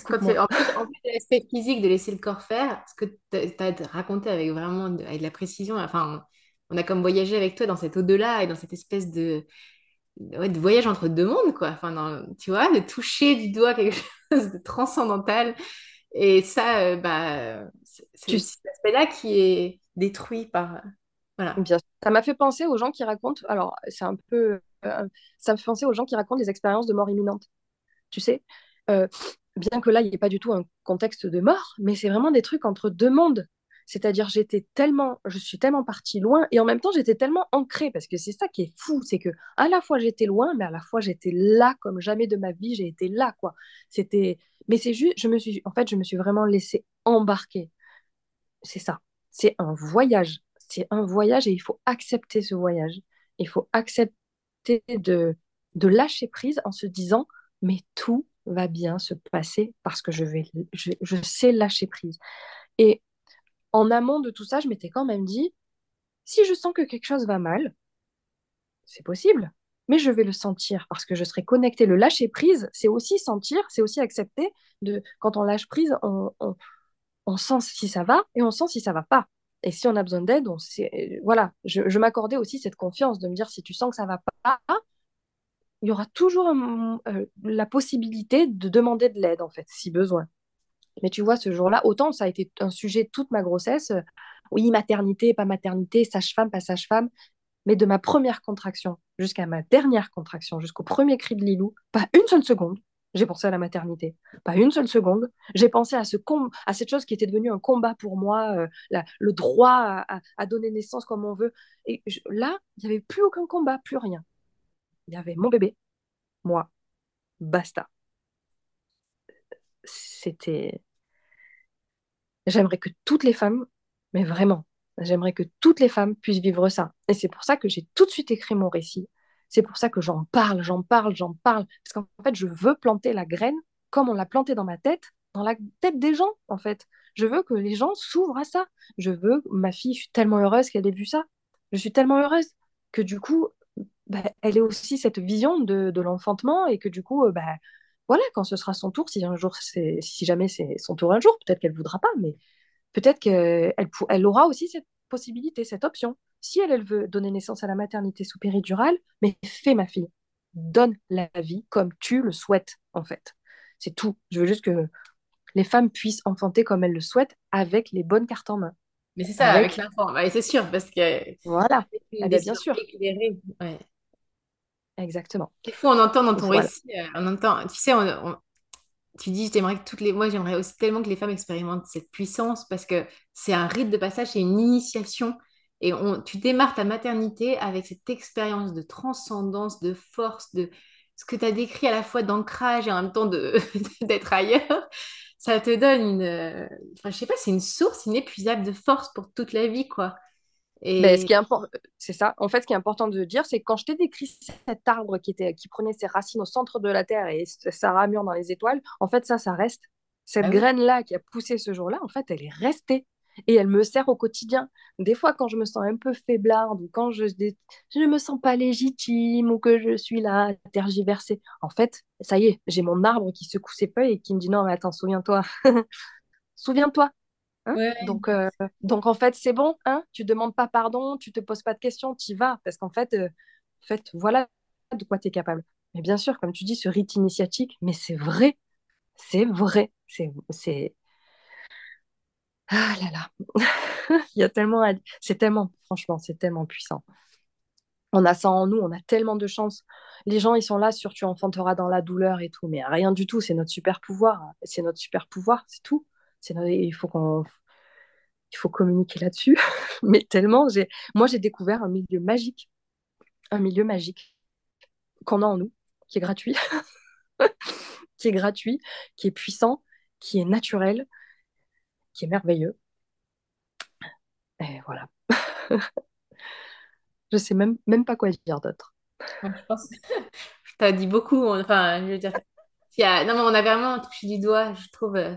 en plus, en plus de l'aspect physique de laisser le corps faire, ce que tu as raconté avec vraiment de, avec de la précision, enfin, on, a comme voyagé avec toi dans cet au-delà et dans cette espèce de, de voyage entre deux mondes, quoi. Enfin, tu vois, de toucher du doigt quelque chose de transcendantal. Et ça, euh, bah, c'est cet aspect-là qui est détruit par. Voilà. Bien, ça m'a fait penser aux gens qui racontent. Alors, c'est un peu. Euh, ça me fait penser aux gens qui racontent des expériences de mort imminente. Tu sais, euh, bien que là, il n'y ait pas du tout un contexte de mort, mais c'est vraiment des trucs entre deux mondes. C'est-à-dire, j'étais tellement, je suis tellement partie loin et en même temps, j'étais tellement ancrée parce que c'est ça qui est fou, c'est que à la fois j'étais loin, mais à la fois j'étais là comme jamais de ma vie, j'ai été là, quoi. C'était, mais c'est juste, je me suis, en fait, je me suis vraiment laissée embarquer. C'est ça. C'est un voyage. C'est un voyage et il faut accepter ce voyage. Il faut accepter de, de lâcher prise en se disant, mais tout va bien se passer parce que je, vais, je, je sais lâcher prise. Et en amont de tout ça, je m'étais quand même dit, si je sens que quelque chose va mal, c'est possible, mais je vais le sentir parce que je serai connectée. Le lâcher prise, c'est aussi sentir, c'est aussi accepter. De, quand on lâche prise, on, sent si ça va et on sent si ça va pas. Et si on a besoin d'aide, sait, voilà, je, m'accordais aussi cette confiance de me dire si tu sens que ça va pas, il y aura toujours euh, la possibilité de demander de l'aide en fait, si besoin. Mais tu vois, ce jour-là, autant ça a été un sujet toute ma grossesse, oui, maternité, pas maternité, sage-femme, pas sage-femme, mais de ma première contraction jusqu'à ma dernière contraction, jusqu'au premier cri de Lilou, pas une seule seconde, j'ai pensé à la maternité. Pas une seule seconde. J'ai pensé à, ce à cette chose qui était devenue un combat pour moi, euh, le droit à, donner naissance comme on veut. Et là, il n'y avait plus aucun combat, plus rien. Il y avait mon bébé, moi, basta. C'était. J'aimerais que toutes les femmes, mais vraiment, j'aimerais que toutes les femmes puissent vivre ça. Et c'est pour ça que j'ai tout de suite écrit mon récit c'est pour ça que j'en parle, j'en parle, j'en parle. Parce qu'en fait, je veux planter la graine comme on l'a plantée dans ma tête, dans la tête des gens, en fait. Je veux que les gens s'ouvrent à ça. Je veux, ma fille, je suis tellement heureuse qu'elle ait vu ça. Je suis tellement heureuse que du coup, bah, elle ait aussi cette vision de, l'enfantement et que du coup, bah, voilà, quand ce sera son tour, si un jour, si jamais c'est son tour un jour, peut-être qu'elle ne voudra pas, mais peut-être qu'elle elle aura aussi cette possibilité, cette option. Si elle, elle veut donner naissance à la maternité sous péridurale, mais fais ma fille, donne la vie comme tu le souhaites, en fait. C'est tout. Je veux juste que les femmes puissent enfanter comme elles le souhaitent avec les bonnes cartes en main. Mais c'est ça, avec, l'enfant. c'est sûr, parce que. Voilà, ah, bien sûr. Ouais. Exactement. Il faut on entend dans ton récit, euh, on entend, tu sais, tu dis, j'aimerais que toutes les, moi j'aimerais aussi tellement que les femmes expérimentent cette puissance parce que c'est un rite de passage, c'est une initiation et tu démarres ta maternité avec cette expérience de transcendance, de force, de ce que tu as décrit à la fois d'ancrage et en même temps d'être ailleurs. Ça te donne une. Enfin, je sais pas, c'est une source inépuisable de force pour toute la vie, quoi. Ben, ce qui est important, c'est ça. En fait, ce qui est important de dire, c'est que quand je t'ai décrit cet arbre qui, était, qui prenait ses racines au centre de la Terre et sa ramure dans les étoiles, en fait, ça, ça reste. Cette Ah oui. graine-là qui a poussé ce jour-là, en fait, elle est restée. Et elle me sert au quotidien. Des fois, quand je me sens un peu faiblarde ou quand je ne me sens pas légitime ou que je suis là, tergiversée, en fait, ça y est, j'ai mon arbre qui secoue ses feuilles et qui me dit non, mais attends, souviens-toi. souviens-toi, Hein Ouais. donc, euh, donc, en fait, c'est bon, hein tu demandes pas pardon, tu te poses pas de questions, tu y vas. Parce qu'en fait, euh, en fait, voilà de quoi tu es capable. Mais bien sûr, comme tu dis, ce rite initiatique, mais c'est vrai, c'est vrai. C'est, c'est... Ah là là, il y a tellement à... C'est tellement, franchement, c'est tellement puissant. On a ça en nous, on a tellement de chance. Les gens, ils sont là sur tu enfanteras dans la douleur et tout, mais rien du tout, c'est notre super pouvoir. C'est notre super pouvoir, c'est tout. Il faut faut communiquer là-dessus. Mais tellement, j'ai... moi, j'ai découvert un milieu magique, un milieu magique qu'on a en nous, qui est gratuit, qui est gratuit, qui est puissant, qui est naturel, qui est merveilleux. Et voilà. je sais même, même pas quoi dire d'autre. Je pense tu as dit beaucoup. Enfin, je veux dire, non, mais on a vraiment touché du doigt, je trouve, euh,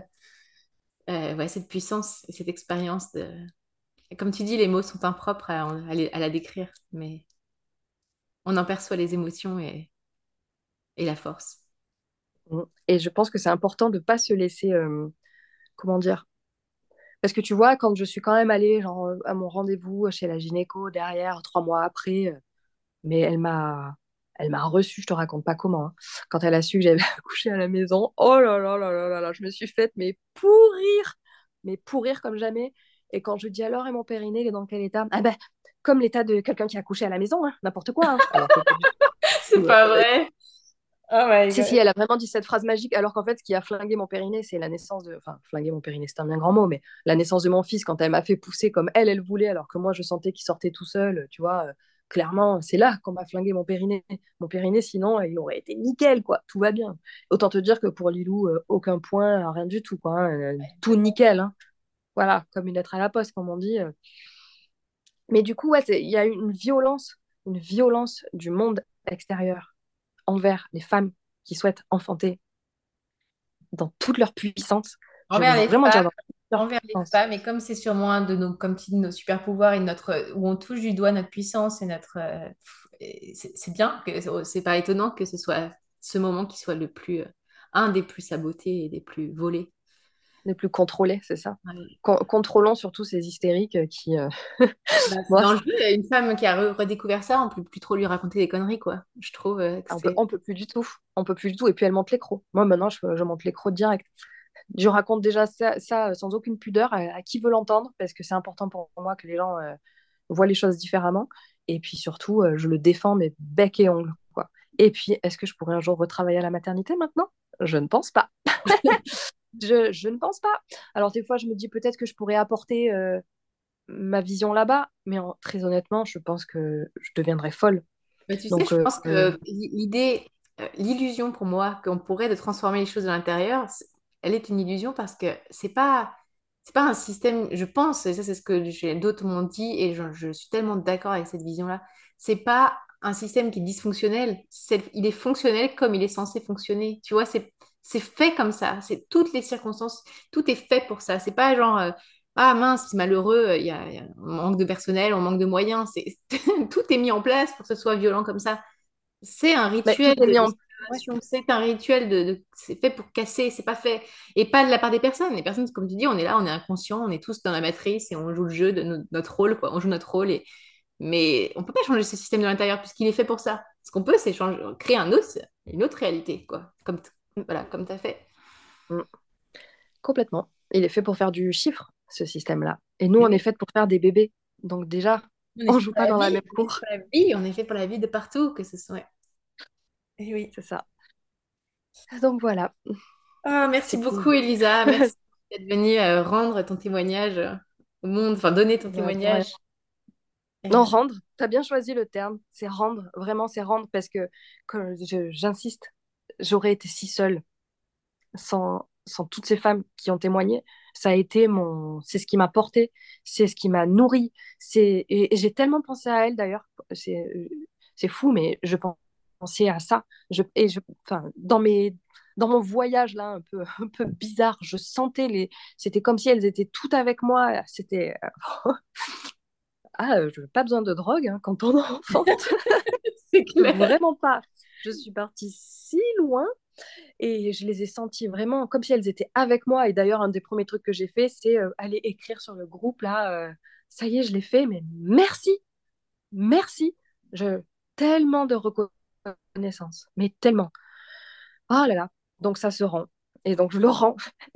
euh, ouais, cette puissance et cette expérience de. Comme tu dis, les mots sont impropres à, la décrire, mais on en perçoit les émotions et, la force. Et je pense que c'est important de ne pas se laisser, euh, comment dire, parce que tu vois, quand je suis quand même allée genre, à mon rendez-vous chez la gynéco derrière, trois mois après, euh, mais elle m'a elle m'a reçue, je te raconte pas comment. hein. Quand elle a su que j'avais accouché à la maison, oh là là là là là là, je me suis faite mais pourrir, mais pourrir comme jamais. Et quand je dis alors, et mon périnée, il est dans quel état? Ah ben, comme l'état de quelqu'un qui a accouché à la maison, hein, n'importe quoi. hein. C'est pas vrai. Oh my si, si, elle a vraiment dit cette phrase magique, alors qu'en fait, ce qui a flingué mon périnée, c'est la naissance de. Enfin, flinguer mon périnée, c'est un bien grand mot, mais la naissance de mon fils, quand elle m'a fait pousser comme elle, elle voulait, alors que moi, je sentais qu'il sortait tout seul, tu vois, euh, clairement, c'est là qu'on m'a flingué mon périnée. Mon périnée, sinon, il aurait été nickel, quoi, tout va bien. Autant te dire que pour Lilou, euh, aucun point, rien du tout, quoi, hein, euh, tout nickel, hein. Voilà, comme une lettre à la poste, comme on dit. euh. Mais du coup, ouais, il y a une violence, une violence du monde extérieur envers les femmes qui souhaitent enfanter dans toute leur puissance. Envers les femmes, envers les femmes, et comme c'est sûrement un de nos, comme tu dis, nos super pouvoirs et notre, où on touche du doigt notre puissance et notre, euh, c'est bien, que c'est pas étonnant que ce soit ce moment qui soit le plus, euh, un des plus sabotés et des plus volés. Les plus contrôlés, c'est ça. Ouais. Con- contrôlons surtout ces hystériques euh, qui. euh, Bah, c'est moi, dangereux, une femme qui a re- redécouvert ça, on peut plus trop lui raconter des conneries, quoi. Je trouve que on peut, on peut plus du tout. On peut plus du tout. Et puis elle monte les crocs. Moi, maintenant, je, je monte les crocs direct. Je raconte déjà ça, ça, euh, sans aucune pudeur à, à qui veut l'entendre, parce que c'est important pour moi que les gens euh, voient les choses différemment. Et puis surtout, euh, je le défends, mais bec et ongles, quoi. Et puis, est-ce que je pourrais un jour retravailler à la maternité maintenant? Je ne pense pas. Je, je ne pense pas. Alors, des fois, je me dis peut-être que je pourrais apporter euh, ma vision là-bas, mais en- très honnêtement, je pense que je deviendrais folle. Mais tu sais, Donc, je euh, pense que l'idée, l'illusion pour moi qu'on pourrait de transformer les choses de l'intérieur, elle est une illusion parce que c'est pas, c'est pas un système, je pense, et ça c'est ce que d'autres m'ont dit, et je, je suis tellement d'accord avec cette vision-là, c'est pas un système qui est dysfonctionnel, il est fonctionnel comme il est censé fonctionner. Tu vois, c'est, c'est fait comme ça, c'est toutes les circonstances, tout est fait pour ça. C'est pas genre, euh, ah mince, c'est malheureux, il y a, il y a- on manque de personnel, on manque de moyens, c'est, tout est mis en place pour que ce soit violent comme ça. C'est un tout rituel est de, mis de en... Ouais, c'est un rituel de, de- c'est fait pour casser, c'est pas fait. Et pas de la part des personnes. Les personnes, comme tu dis, on est là, on est inconscient, on est tous dans la matrice et on joue le jeu de no- notre rôle, quoi. On joue notre rôle. Et... Mais on peut pas changer ce système de l'intérieur puisqu'il est fait pour ça. Ce qu'on peut, c'est changer, créer un autre, une autre réalité, quoi. Comme, voilà, comme tu as fait. mm, complètement. Il est fait pour faire du chiffre, ce système-là. Et nous, on est fait pour faire des bébés. Donc déjà, on on joue pas dans la même cour. pour la vie, on est fait pour la vie de partout, que ce soit. Et oui. C'est ça. Donc voilà. Ah, merci beaucoup, Elisa. Merci d'être venue euh, rendre ton témoignage euh, au monde, enfin donner ton témoignage. Et, Non, euh, rendre. Tu as bien choisi le terme. C'est rendre. Vraiment, c'est rendre parce que, j'insiste, j'aurais été si seule sans, sans toutes ces femmes qui ont témoigné, ça a été mon, c'est ce qui m'a porté, c'est ce qui m'a nourri. C'est et, j'ai tellement pensé à elle d'ailleurs. C'est c'est fou, mais je pensais à ça. Je et je, enfin, dans mes dans mon voyage là un peu un peu bizarre, je sentais les, c'était comme si elles étaient toutes avec moi. C'était ah, je pas besoin de drogue hein, quand on est enfant. c'est Vraiment pas. Je suis partie si loin et je les ai senties vraiment comme si elles étaient avec moi. Et d'ailleurs, un des premiers trucs que j'ai fait, c'est euh, aller écrire sur le groupe là. Euh, ça y est, je l'ai fait, mais merci, merci. Je tellement de reconnaissance, mais tellement. Oh là là. Donc ça se rend. Et donc je le rends.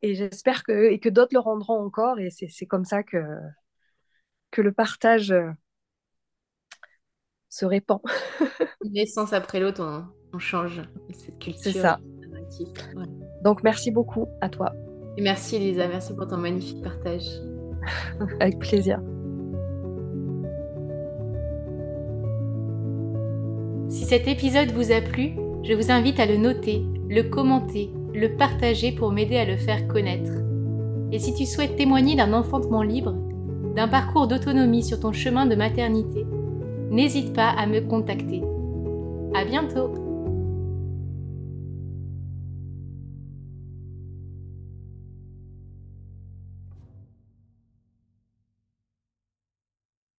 Et j'espère que, et que d'autres le rendront encore. Et c'est comme ça que, que le partage euh, se répand. Une naissance après l'autre, on, change cette culture. C'est ça. Donc merci beaucoup à toi. Et merci Elisa, merci pour ton magnifique partage. Avec plaisir. Si cet épisode vous a plu, je vous invite à le noter, le commenter, le partager pour m'aider à le faire connaître. Et si tu souhaites témoigner d'un enfantement libre, d'un parcours d'autonomie sur ton chemin de maternité, n'hésite pas à me contacter. À bientôt!